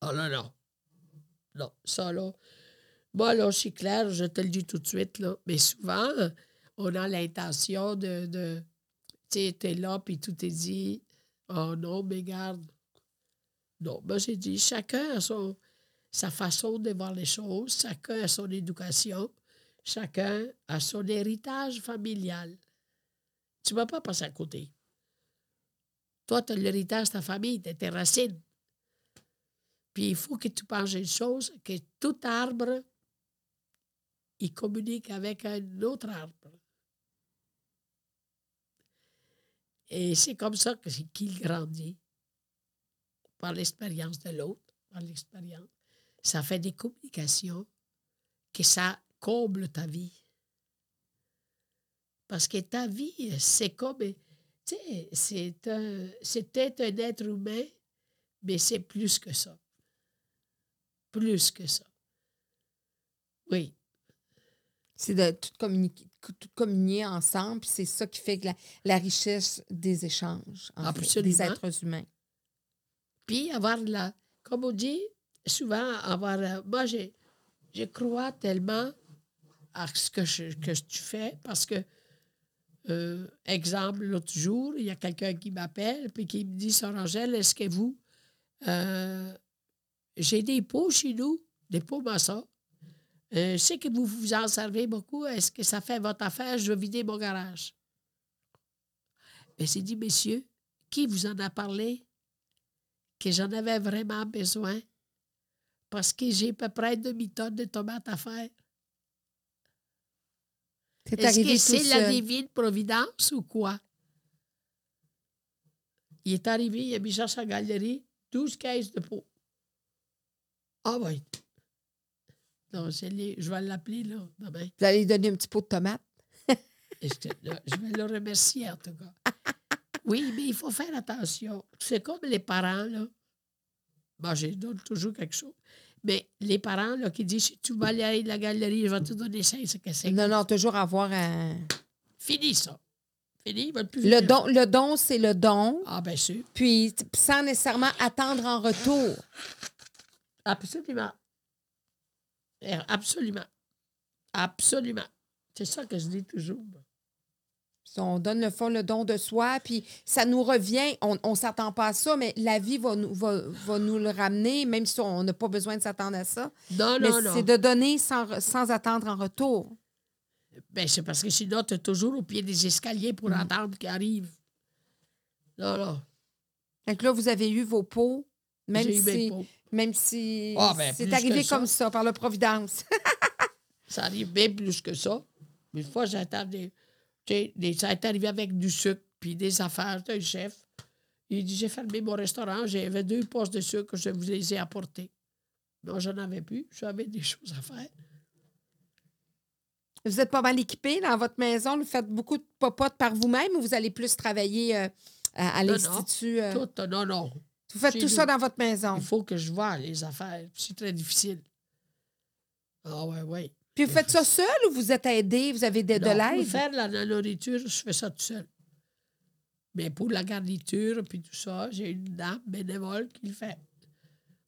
Ah, non, non. Non, ça, là. Moi, là, c'est clair, je te le dis tout de suite, là. Mais souvent, on a l'intention de. de tu sais, t'es là, puis tout est dit. Oh non, mais garde. Non, moi, j'ai dit, chacun a son, sa façon de voir les choses, chacun a son éducation, chacun a son héritage familial. Tu ne vas pas passer à côté. Toi, tu as l'héritage de ta famille, de tes racines. Puis il faut que tu penses une chose, que tout arbre, il communique avec un autre arbre. Et c'est comme ça qu'il grandit. Par l'expérience de l'autre, par l'expérience. Ça fait des communications que ça comble ta vie. Parce que ta vie, c'est comme, tu sais, c'est un- c'était un être humain, mais c'est plus que ça. Plus que ça. Oui. C'est de tout communiquer, tout communier ensemble, puis c'est ça qui fait la, la richesse des échanges en fait, Absolument. des êtres humains. Puis avoir la, comme on dit, souvent avoir, la- moi j'ai, je crois tellement à ce que, je- que tu fais parce que, euh, exemple, l'autre jour, il y a quelqu'un qui m'appelle puis qui me dit, Sœur Angèle, est-ce que vous, euh, j'ai des pots chez nous, des pots maçons. Euh, je sais que vous vous en servez beaucoup. Est-ce que ça fait votre affaire? Je veux vider mon garage. Mais j'ai dit, messieurs, qui vous en a parlé? Que j'en avais vraiment besoin parce que j'ai à peu près demi-tonne de tomates à faire. C'est Est-ce que c'est la divine providence ou quoi? Il est arrivé, il a mis ça sur sa galerie, 12 caisses de peau. Ah oui. Non, c'est les- je vais l'appeler là, demain. Vous allez lui donner un petit pot de tomate. Et Je, te- je vais le remercier en tout cas. Oui, mais il faut faire attention. C'est comme les parents, là. Moi, je donne toujours quelque chose. Mais les parents, là, qui disent si tu vas aller à la galerie, je vais te donner ça, c'est que c'est. Non, non, toujours avoir un. Fini, ça. Fini, il va plus Le don, le don c'est le don, Ah, bien sûr. puis sans nécessairement attendre en retour. Absolument. Eh, Absolument. Absolument. C'est ça que je dis toujours. On donne le fond, le don de soi, puis ça nous revient. On ne s'attend pas à ça, mais la vie va nous, va, va nous le ramener, même si on n'a pas besoin de s'attendre à ça. Non, mais non, non. c'est de donner sans, sans attendre en retour. Ben, c'est parce que sinon, tu es toujours au pied des escaliers pour Mm. attendre qu'il arrive. Non, non. Donc là, vous avez eu vos pots, même mes si, pots. même si Ah, ben, c'est arrivé ça. comme ça, par la Providence. Ça arrive bien plus que ça. Une fois, j'attendais. Ça est arrivé avec du sucre puis des affaires. Le chef, il dit J'ai fermé mon restaurant, j'avais deux postes de sucre, je vous les ai apportés. Non, j'en avais plus. J'avais des choses à faire. vous êtes pas mal équipé dans votre maison. Vous faites beaucoup de popotes par vous-même ou vous allez plus travailler euh, à, à Non, non. l'Institut? euh, Tout, non, non. vous faites chez tout ça dans votre maison? Il faut que je vois les affaires. C'est très difficile. Ah, ouais, ouais. Puis vous faites ça seul ou vous êtes aidé? Vous avez de, de Non, Pour l'aide? faire la, la nourriture, je fais ça tout seul. Mais pour la garniture, puis tout ça, j'ai une dame bénévole qui le fait.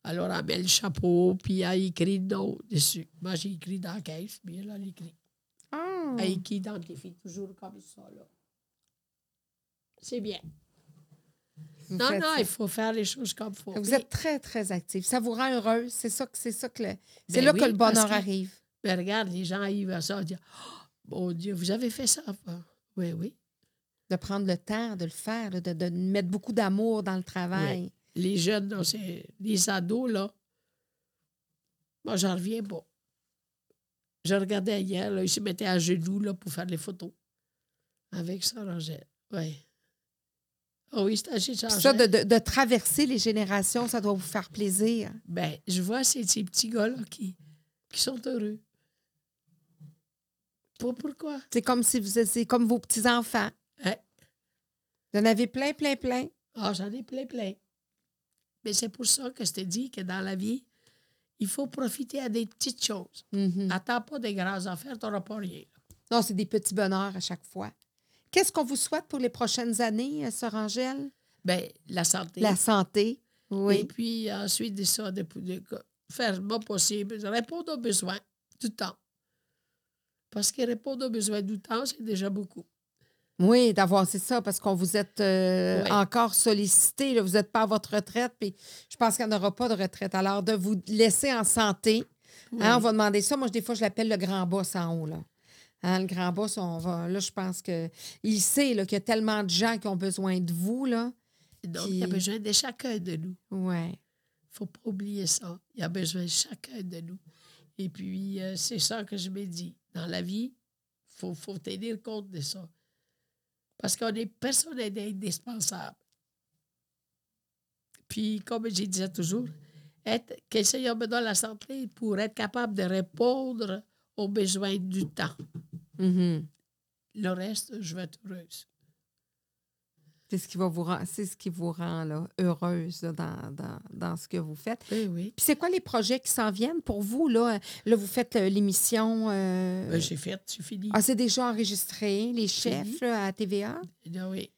Alors, elle met le chapeau, puis elle écrit non dessus. Moi, j'ai écrit dans la caisse, puis elle, elle écrit. Ah. Elle qui identifie toujours comme ça, là. C'est bien. Vous non, non, ça. il faut faire les choses comme il faut. Vous êtes très, très actif. Ça vous rend heureuse. C'est ça que c'est ça que le- c'est Ben là oui, que le bonheur arrive. Mais regarde, les gens arrivent à ça, ils disent Oh, Mon Dieu, vous avez fait ça. Oui, oui. De prendre le temps de le faire, de, de mettre beaucoup d'amour dans le travail. les jeunes, les ados, là. Moi, j'en reviens pas. Je regardais hier, là, ils se mettaient à genoux là, pour faire les photos. Avec ça, Rangel. Oui. Ah oui, c'est ça, de, de- de traverser les générations, ça doit vous faire plaisir. Ben, je vois ces, ces petits gars-là qui, qui sont heureux. Pas pourquoi. C'est comme si vous c'est comme vos petits-enfants. Hein? Vous en avez plein, plein, plein. Ah, j'en ai plein, plein. Mais c'est pour ça que je te dis que dans la vie, il faut profiter à des petites choses. Mhm. Attends pas des grandes affaires, tu n'auras pas rien. Non, c'est des petits bonheurs à chaque fois. Qu'est-ce qu'on vous souhaite pour les prochaines années, euh, Sœur Angèle? Ben, la santé. La santé. Et Oui. puis ensuite de ça, de, de- faire le moins possible, répondre aux besoins du temps. Parce que répondre aux besoins du temps, c'est déjà beaucoup. Oui, d'avoir, c'est ça, parce qu'on vous êtes euh, Oui. encore sollicité. là. vous n'êtes pas à votre retraite, puis je pense qu'il n'y en aura pas de retraite. Alors, de vous laisser en santé, Oui. hein, on va demander ça. Moi, des fois, je l'appelle le grand boss en haut. Là. Hein, le grand boss, on va, là, je pense que il sait qu'il y a tellement de gens qui ont besoin de vous. Là. Donc, il y a besoin de chacun de nous. Ouais. Il ne faut pas oublier ça. Il y a besoin de chacun de nous. Et puis, euh, c'est ça que je me dis. Dans la vie, il faut, faut tenir compte de ça. Parce qu'on est personne n'est indispensable. Puis, comme je disais toujours, être, que le Seigneur me donne la santé pour être capable de répondre aux besoins du temps. Mhm. Le reste, je vais être heureuse. C'est ce qui va vous rend- c'est ce qui vous rend là, heureuse là, dans, dans, dans ce que vous faites. Oui, oui. Puis c'est quoi les projets qui s'en viennent pour vous? Là, là vous faites euh, l'émission. euh, Ben, J'ai fait, c'est fini. Ah, c'est déjà enregistré, les chefs là, à TVA? Ah oui.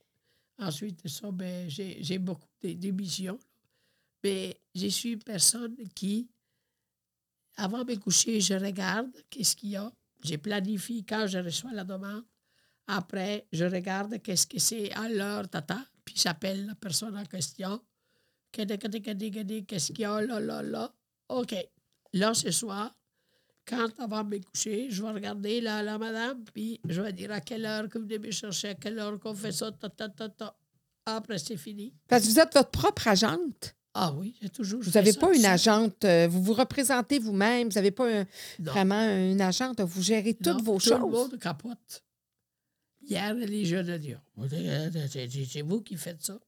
Ensuite de ça, ben, j'ai j'ai beaucoup d'é- d'émissions. Mais je suis une personne qui, avant de me coucher, je regarde qu'est-ce qu'il y a. Je planifie quand je reçois la demande. Après, je regarde qu'est-ce que c'est à l'heure, tata. Puis j'appelle la personne en question. Qu'est-ce qu'il y a là, là, là? OK. Là, ce soir, quand avant de me coucher, je vais regarder la, la madame, puis je vais dire à quelle heure que vous venez me chercher, à quelle heure qu'on fait ça, ta, ta, ta, ta. Après, c'est fini. Parce que vous êtes votre propre agente. Ah oui, j'ai toujours Vous n'avez pas une ça. agente. euh, vous vous représentez vous-même. Vous n'avez pas un- vraiment une agente. Vous gérez toutes Non, vos tout le choses. monde capote. Hier, les jeunes ont dit Oh, c'est- vous qui faites ça.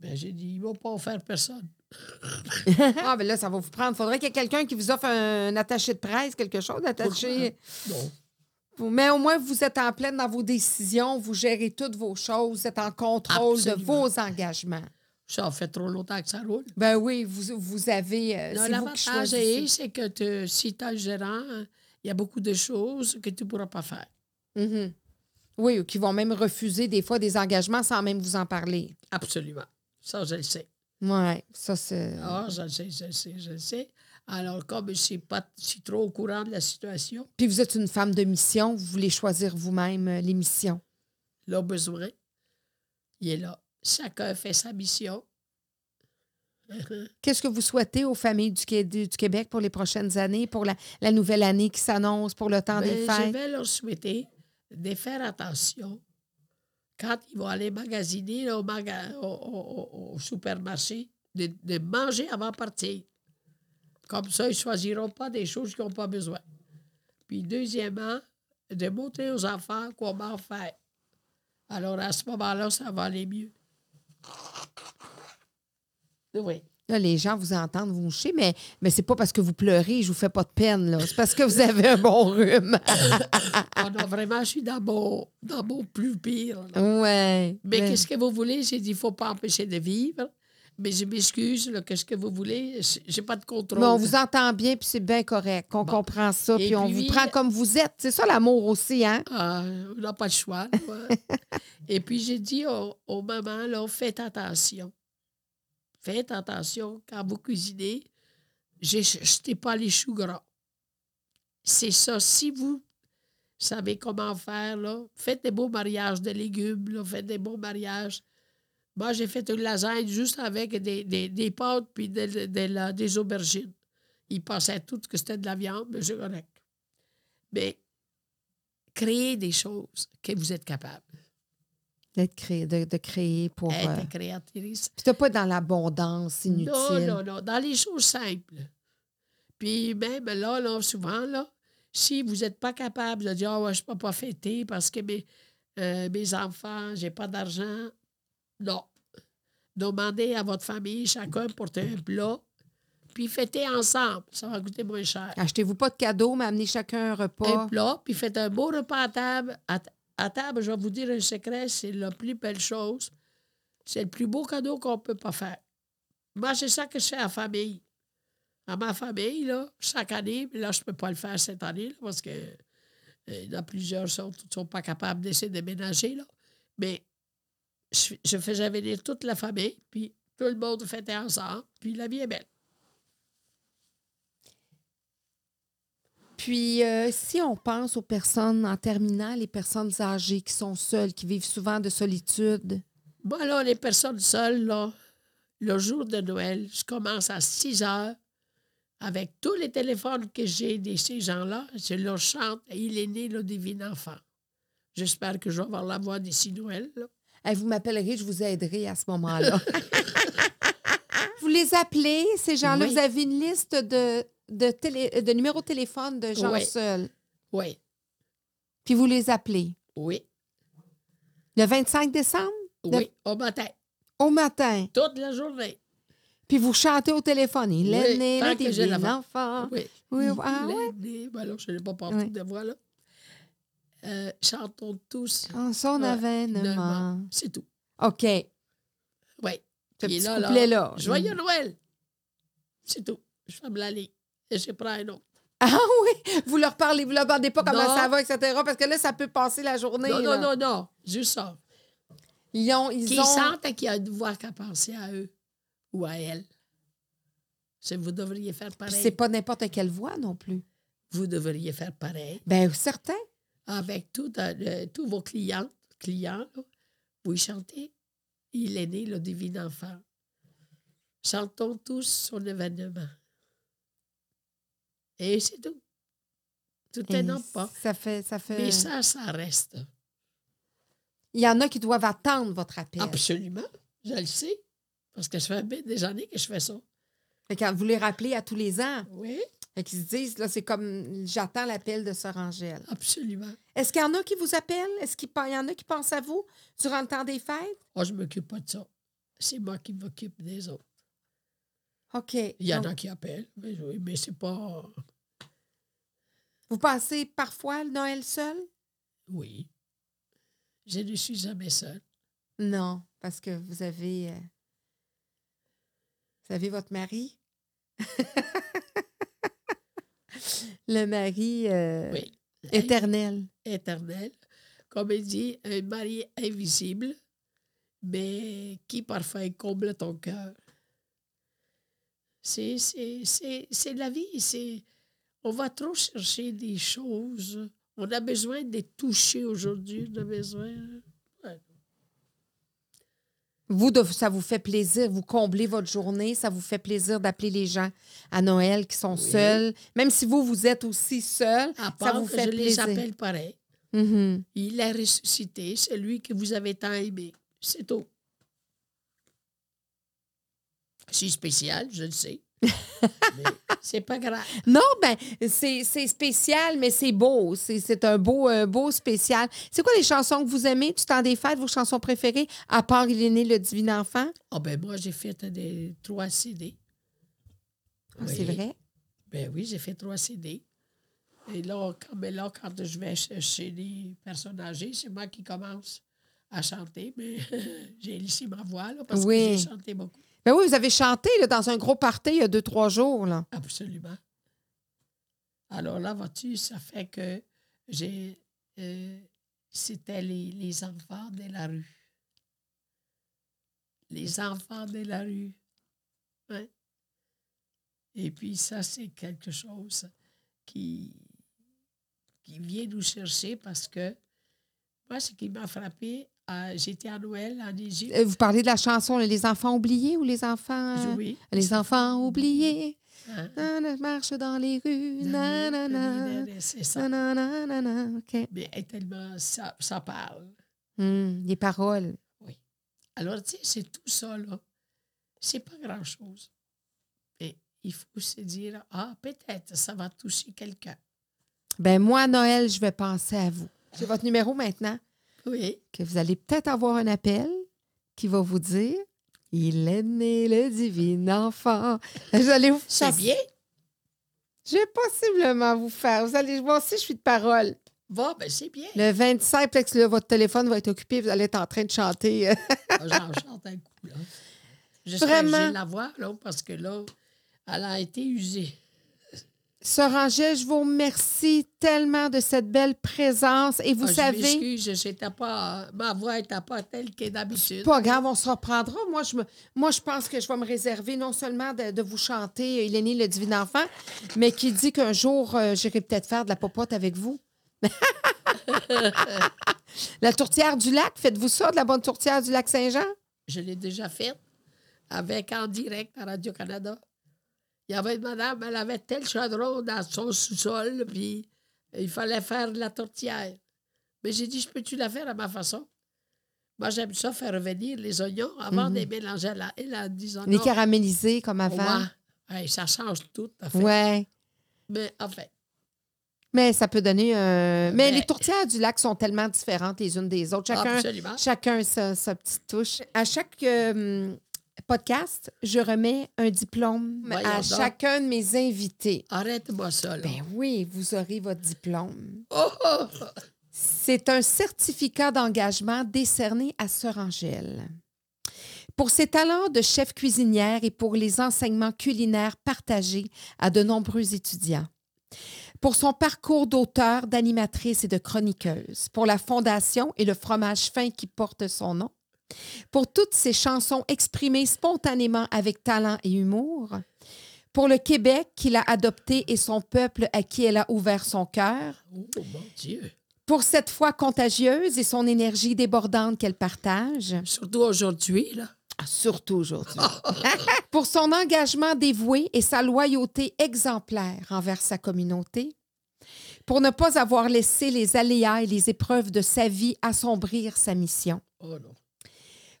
Ben, j'ai dit, ils ne vont pas en faire personne. ah, ben là, ça va vous prendre. Faudrait qu'il y ait quelqu'un qui vous offre un, attaché de presse, quelque chose d'attaché. Non. Mais au moins, vous êtes en pleine dans vos décisions, vous gérez toutes vos choses, vous êtes en contrôle de vos engagements. Ça fait trop longtemps que ça roule. Ben oui, vous, vous avez. Euh, L'avantage, c'est que si tu es gérant, il y a beaucoup de choses que tu ne pourras pas faire. Mm-hmm. Oui, ou qui vont même refuser des fois des engagements sans même vous en parler. Absolument. Ça, je le sais. Oui, ça, c'est. Ah, je le sais, je le sais, je le sais. Alors, comme je ne suis pas trop au courant de la situation. Puis vous êtes une femme de mission, vous voulez choisir vous-même euh, les missions. Le besoin, il est là. Chacun fait sa mission. Qu'est-ce que vous souhaitez aux familles du, Québec pour les prochaines années, pour la, nouvelle année qui s'annonce, pour le temps des ben, fêtes? Je vais leur souhaiter de faire attention quand ils vont aller magasiner au, supermarché, de, manger avant de partir. Comme ça, ils ne choisiront pas des choses qu'ils n'ont pas besoin. Puis, deuxièmement, de montrer aux enfants comment faire. Alors, à ce moment-là, ça va aller mieux. Oui. Là, les gens vous entendent vous moucher, mais, mais c'est pas parce que vous pleurez, je vous fais pas de peine. C'est parce que vous avez un bon rhume. oh non, vraiment, je suis dans mon, dans mon plus pire. Ouais. Mais qu'est-ce que vous voulez? J'ai dit, il faut pas empêcher de vivre. Mais je m'excuse, qu'est-ce que vous voulez? J'ai pas de contrôle. Mais on vous entend bien, puis c'est bien correct. On comprend ça, puis, on vous prend comme vous êtes. C'est ça l'amour aussi, hein? Ah, on n'a pas le choix. Et puis j'ai dit au, au maman, là, faites attention. Faites attention quand vous cuisinez, jetez pas les choux gras. C'est ça. Si vous savez comment faire, là, faites des beaux mariages de légumes, faites des beaux mariages. Moi, j'ai fait une lasagne juste avec des, des, pâtes puis des aubergines. Ils pensaient tout que c'était de la viande, mais c'est correct. Mais créez des choses que vous êtes capable. D'être créé, de, de, créer pour. Être euh... créatrice. Puis pas dans l'abondance inutile. Non, non, non. Dans les choses simples. Puis même là, là souvent, là, si vous n'êtes pas capable de dire oh, ouais, je ne peux pas fêter parce que mes, euh, mes enfants, j'ai pas d'argent. Non. Demandez à votre famille, chacun porter un plat, puis fêtez ensemble. Ça va coûter moins cher. Achetez-vous pas de cadeaux, mais amenez chacun un repas. Un plat, puis faites un beau repas à table, à, à table, je vais vous dire un secret, c'est la plus belle chose. C'est le plus beau cadeau qu'on ne peut pas faire. Moi, c'est ça que je fais à famille. À ma famille, là, chaque année, mais là, je ne peux pas le faire cette année, parce que euh, il y a plusieurs qui ne sont pas capables d'essayer de ménager. Là. Mais je, je, faisais venir toute la famille, puis tout le monde fêtait ensemble, puis la vie est belle. Puis, euh, si on pense aux personnes en terminale, les personnes âgées qui sont seules, qui vivent souvent de solitude? Bon, alors, les personnes seules, là, le jour de Noël, je commence à 6 heures avec tous les téléphones que j'ai de ces gens-là. Je leur chante Il est né le divin enfant. J'espère que je vais avoir la voix d'ici Noël. vous m'appellerez, je vous aiderai à ce moment-là. vous les appelez, ces gens-là, vous avez une liste de de, télé, de numéro de téléphone de gens seuls. Oui. Puis vous les appelez. Oui. Le 25 décembre? Oui, au matin. Au matin. Toute la journée. Puis vous chantez au téléphone. Il est né, le divin enfant. Oui. Oui, ah, ouais. Ben alors, je n'ai pas partout de voix, là. Euh, chantons tous. En son avènement. C'est tout. OK. Oui. Ce petit là, couplet là. Joyeux Noël. C'est tout. Je ferme la ligne et je prends un autre. Ah oui? Vous leur parlez, vous leur demandez pas comment ça va, etc. Parce que là, ça peut passer la journée. Non, non, non, non. Juste ça. Ils ont. Ils sentent qu'il y a une voix qu'à penser à eux ou à elles. Vous devriez faire pareil. C'est pas n'importe quelle voix non plus. Vous devriez faire pareil. Bien, certain. Avec tout, euh, tous vos clients, clients vous chantez Il est né le divin enfant. Chantons tous son événement. Et c'est tout. Tout est non pas. Ça fait, ça fait. Mais ça, ça reste. Il y en a qui doivent attendre votre appel. Absolument. Je le sais. Parce que ça fait des années que je fais ça. Et quand vous les rappelez à tous les ans. Oui. Et qu'ils se disent, là, c'est comme j'attends l'appel de Sœur Angèle. Absolument. Est-ce qu'il y en a qui vous appellent? Est-ce qu'il y en a qui pensent à vous durant le temps des fêtes? Moi, je ne m'occupe pas de ça. c'est moi qui m'occupe des autres. OK. Il y en Donc, a qui appellent, mais, oui, mais c'est pas. Vous passez parfois le Noël seul? Oui. Je ne suis jamais seule. Non, parce que vous avez. euh, Vous avez votre mari? le mari euh, Oui. éternel. Éternel. Comme il dit, un mari invisible, mais qui parfois comble ton cœur. C'est, la vie. C'est, on va trop chercher des choses. On a besoin d'être touché aujourd'hui. On a besoin. Ouais. Vous, ça vous fait plaisir, vous comblez votre journée, ça vous fait plaisir d'appeler les gens à Noël qui sont Oui. seuls, même si vous, vous êtes aussi seul, À ça part vous fait je les plaisir. appelle pareil. Mhm. Il a ressuscité, celui que vous avez tant aimé. C'est tout. C'est spécial, je le sais. mais c'est pas grave. Non, ben, c'est c'est spécial, mais c'est beau. C'est c'est un beau, un beau spécial. C'est quoi les chansons que vous aimez? Du temps des fêtes, vos chansons préférées, à part Il est né le divin enfant? Ah ben moi, j'ai fait des trois CD. Ah, C'est vrai? Ben oui, j'ai fait trois CD. Et là, quand, mais là, quand je vais ch- chez les personnes âgées, c'est moi qui commence à chanter, mais j'ai laissé ma voix là, parce Oui. que j'ai chanté beaucoup. Ben oui, vous avez chanté là, dans un gros party il y a deux, trois jours. Là. Absolument. Alors là, vois-tu, ça fait que j'ai. euh, C'était les, les enfants de la rue. Les enfants de la rue. Et puis ça, c'est quelque chose qui, qui vient nous chercher parce que moi, ce qui m'a frappé, euh, j'étais à Noël en Égypte. Euh, Vous parlez de la chanson Les enfants oubliés ou les enfants. Oui. Les enfants oubliés? Hein? Nanana, marche dans les rues. Nanana. C'est ça. Nanana, nanana. OK. Mais elle est tellement. Ça, ça parle. Hum, les paroles. Alors, tu sais, c'est tout ça, là. C'est pas grand-chose. Mais il faut se dire, ah, peut-être ça va toucher quelqu'un. Ben moi, à Noël, je vais penser à vous. J'ai votre numéro maintenant. Oui. que vous allez peut-être avoir un appel qui va vous dire Il est né le divin enfant. Vous allez vous C'est faire- bien. Je vais possiblement vous faire. Vous allez voir si je suis de parole. Bon, ben c'est bien. Le 25, peut-être que là, votre téléphone va être occupé, vous allez être en train de chanter. Ah, J'en chante un coup, là. J'espère que Vraiment. j'ai la voix, là, parce que là, elle a été usée. Sœur Angèle, je vous remercie tellement de cette belle présence. Et vous Ah, je savez, m'excuse, j'étais pas, ma voix n'était pas telle qu'est d'habitude. pas grave, on se reprendra. Moi je, me, moi, je pense que je vais me réserver non seulement de, de vous chanter Il est né le divin enfant, mais qui dit qu'un jour, euh, j'irai peut-être faire de la popote avec vous. la tourtière du lac, faites-vous ça, de la bonne tourtière du lac Saint-Jean? Je l'ai déjà faite avec en direct à Radio-Canada. Il y avait une madame, elle avait tel chaudron dans son sous-sol, puis il fallait faire de la tourtière. Mais j'ai dit, je peux-tu la faire à ma façon? Moi, j'aime ça, faire revenir les oignons avant de les mélanger. à la- a dit, Les non, caramélisés comme avant. ouais. Ça change tout, à fait. Ouais. Mais en fait, Mais ça peut donner un. Mais les tourtières du lac sont tellement différentes les unes des autres. Chacun, absolument. chacun sa, sa petite touche. À chaque euh, podcast, je remets un diplôme Voyons à donc. chacun de mes invités. Arrête-moi ça, là. Ben oui, vous aurez votre diplôme. Oh, oh, oh. C'est un certificat d'engagement décerné à Sœur Angèle. Pour ses talents de chef cuisinière et pour les enseignements culinaires partagés à de nombreux étudiants. Pour son parcours d'auteur, d'animatrice et de chroniqueuse. Pour la fondation et le fromage fin qui porte son nom. Pour toutes ses chansons exprimées spontanément avec talent et humour. Pour le Québec qu'il a adopté et son peuple à qui elle a ouvert son cœur Oh, mon Dieu. pour cette foi contagieuse et son énergie débordante qu'elle partage, Surtout aujourd'hui, là. surtout aujourd'hui, pour son engagement dévoué et sa loyauté exemplaire envers sa communauté, pour ne pas avoir laissé les aléas et les épreuves de sa vie assombrir sa mission, Oh non.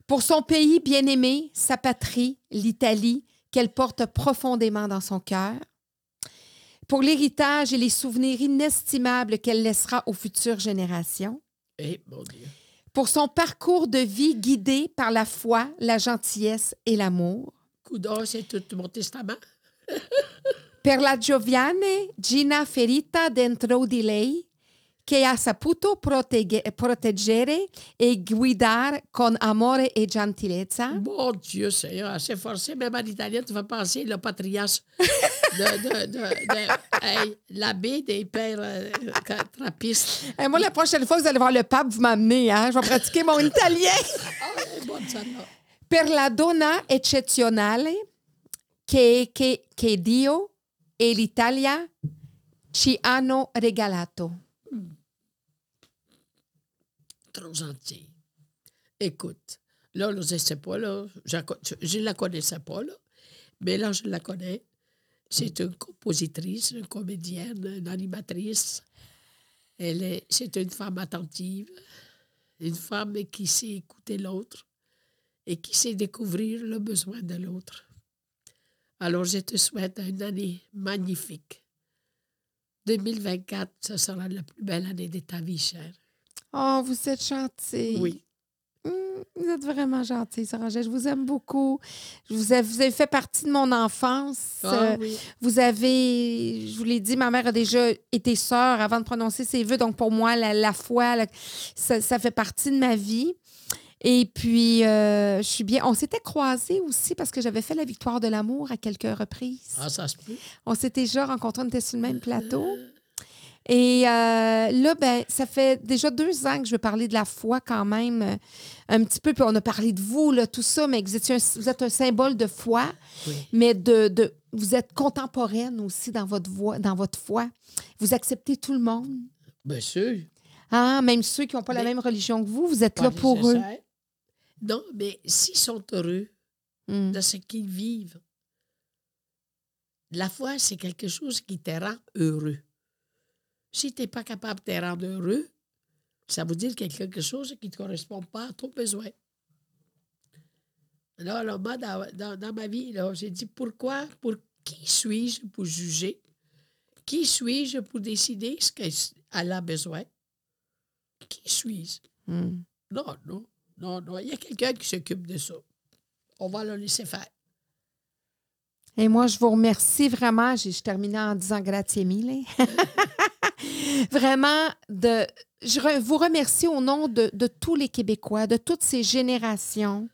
Pour son pays bien-aimé, sa patrie, l'Italie, qu'elle porte profondément dans son cœur, pour l'héritage et les souvenirs inestimables qu'elle laissera aux futures générations, Eh, Dieu. pour son parcours de vie guidé par la foi, la gentillesse et l'amour. Coudon, c'est tout mon testament. Per la Gioviane Gina ferita dentro di lei, che ha saputo protegge- proteggere e guidare con amore e gentilezza. Mon Dieu, Seigneur, assez forcé. Même en italien, tu vas penser le patriarche de, de, de, de- l'abbé des pères euh, trappistes. Et moi, la prochaine fois que vous allez voir le pape, vous m'amenez, hein? Je vais pratiquer mon italien. Ah, per la donna eccezionale che, che- che Dio e l'Italia ci hanno regalato. Trop gentil. Écoute, là, je ne sais pas, je ne la connaissais pas, mais là, je la connais. C'est une compositrice, une comédienne, une animatrice. Elle est, c'est une femme attentive, une femme qui sait écouter l'autre et qui sait découvrir le besoin de l'autre. Alors, je te souhaite une année magnifique. 2024, ce sera la plus belle année de ta vie, chère. Oh, vous êtes gentil. Oui. Hum, vous êtes vraiment gentil, Sarah. Je vous aime beaucoup. Je vous, avez, vous avez fait partie de mon enfance. Ah Euh, oui. Vous avez, je vous l'ai dit, ma mère a déjà été sœur avant de prononcer ses vœux. Donc, pour moi, la, la foi, la- ça, ça fait partie de ma vie. Et puis, euh, je suis bien. On s'était croisés aussi parce que j'avais fait la victoire de l'amour à quelques reprises. Ah, ça se peut. On s'était déjà rencontrés, on était sur le même plateau. Et euh, là, ben, ça fait déjà deux ans que je veux parler de la foi quand même, euh, un petit peu. Puis on a parlé de vous, là, tout ça, mais vous, étiez un- vous êtes un symbole de foi, Oui. mais de, de- vous êtes contemporaine aussi dans votre, voix, dans votre foi. Vous acceptez tout le monde. Bien sûr. Ah, même ceux qui n'ont pas la même religion que vous, vous êtes là pour eux. Non, mais s'ils sont heureux Hmm. de ce qu'ils vivent, la foi, c'est quelque chose qui te rend heureux. Si tu n'es pas capable de te rendre heureux, ça veut dire qu'il y a quelque chose qui ne correspond pas à ton besoin. Alors, alors, moi, dans, dans- dans ma vie, là, j'ai dit pourquoi, pour qui suis-je pour juger? Qui suis-je pour décider ce qu'elle a besoin? Qui suis-je? Hmm. Non, non, non, non. Il y a quelqu'un qui s'occupe de ça. On va le laisser faire. Et moi, je vous remercie vraiment. Je, je terminais en disant grazie mille. vraiment, de, je re- vous remercie au nom de, de tous les Québécois, de toutes ces générations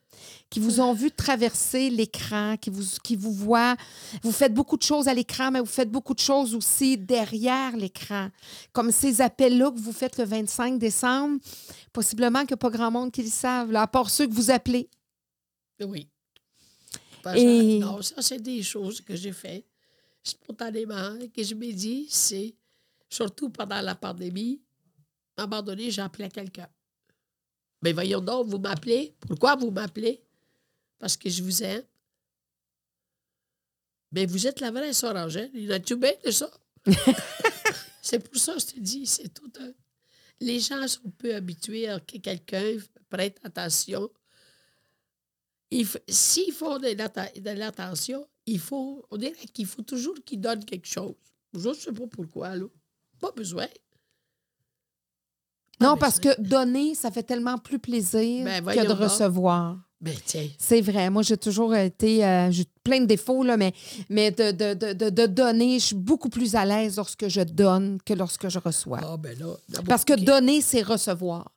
qui vous ont vu traverser l'écran, qui vous, qui vous voient. Vous faites beaucoup de choses à l'écran, mais vous faites beaucoup de choses aussi derrière l'écran. Comme ces appels-là que vous faites le 25 décembre, possiblement qu'il n'y a pas grand monde qui le savent, là, à part ceux que vous appelez. Oui. Et- non, ça, c'est des choses que j'ai fait spontanément et que je me dis, c'est surtout pendant la pandémie, à un moment donné, appelé quelqu'un. Mais voyons donc, vous m'appelez. Pourquoi vous m'appelez? Parce que je vous aime. Mais vous êtes la vraie sœur Angèle. Il a tout bien de ça? c'est pour ça que je te dis, c'est tout un... Les gens sont peu habitués à que quelqu'un prête attention. F- S'ils font de l'attention, il faut, on dirait qu'il faut toujours qu'ils donnent quelque chose. Je ne sais pas pourquoi, là. Pas besoin. Non, parce que donner, ça fait tellement plus plaisir Ben, que de recevoir. Tiens, C'est vrai. Moi, j'ai toujours été. euh, j'ai plein de défauts, là, mais, mais de, de, de, de- de donner, je suis beaucoup plus à l'aise lorsque je donne que lorsque je reçois. ah ben là, Parce que qui- donner, c'est recevoir.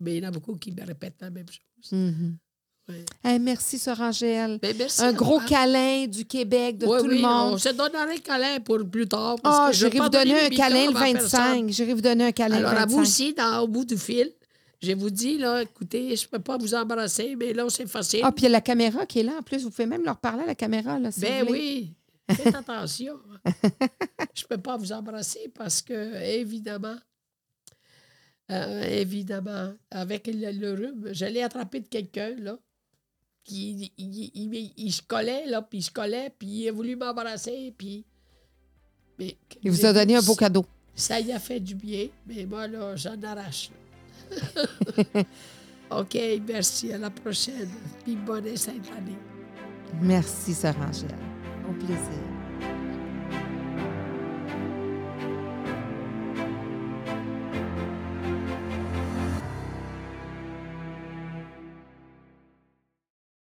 Mais il y en a beaucoup qui me répètent la même chose. Mhm. Hey, merci, Sœur Angèle. Ben, merci Un gros câlin du Québec, de Oui, tout oui, le monde. On se donnerait un câlin pour plus tard. Ah, veux j'irai vous donner un câlin le micro à personne. 25. J'irai vous donner un câlin Alors, le à vous 25. aussi, dans, au bout du fil, je vous dis, là, écoutez, je ne peux pas vous embrasser, mais là, c'est facile. Ah, puis il y a la caméra qui est là. En plus, vous pouvez même leur parler à la caméra. Là, si ben oui, faites attention. je ne peux pas vous embrasser parce que, évidemment, euh, évidemment, avec le, le rhume, je l'ai attrapé de quelqu'un, là, qui il, il- il- il se collait, là, puis il se collait, puis il a voulu m'embrasser, puis... Mais, Il vous a donné un beau cadeau. Ça y a fait du bien, mais moi, là, j'en arrache. OK, merci. À la prochaine. Puis bonne et sainte année. Merci, Sœur Angèle. Au plaisir.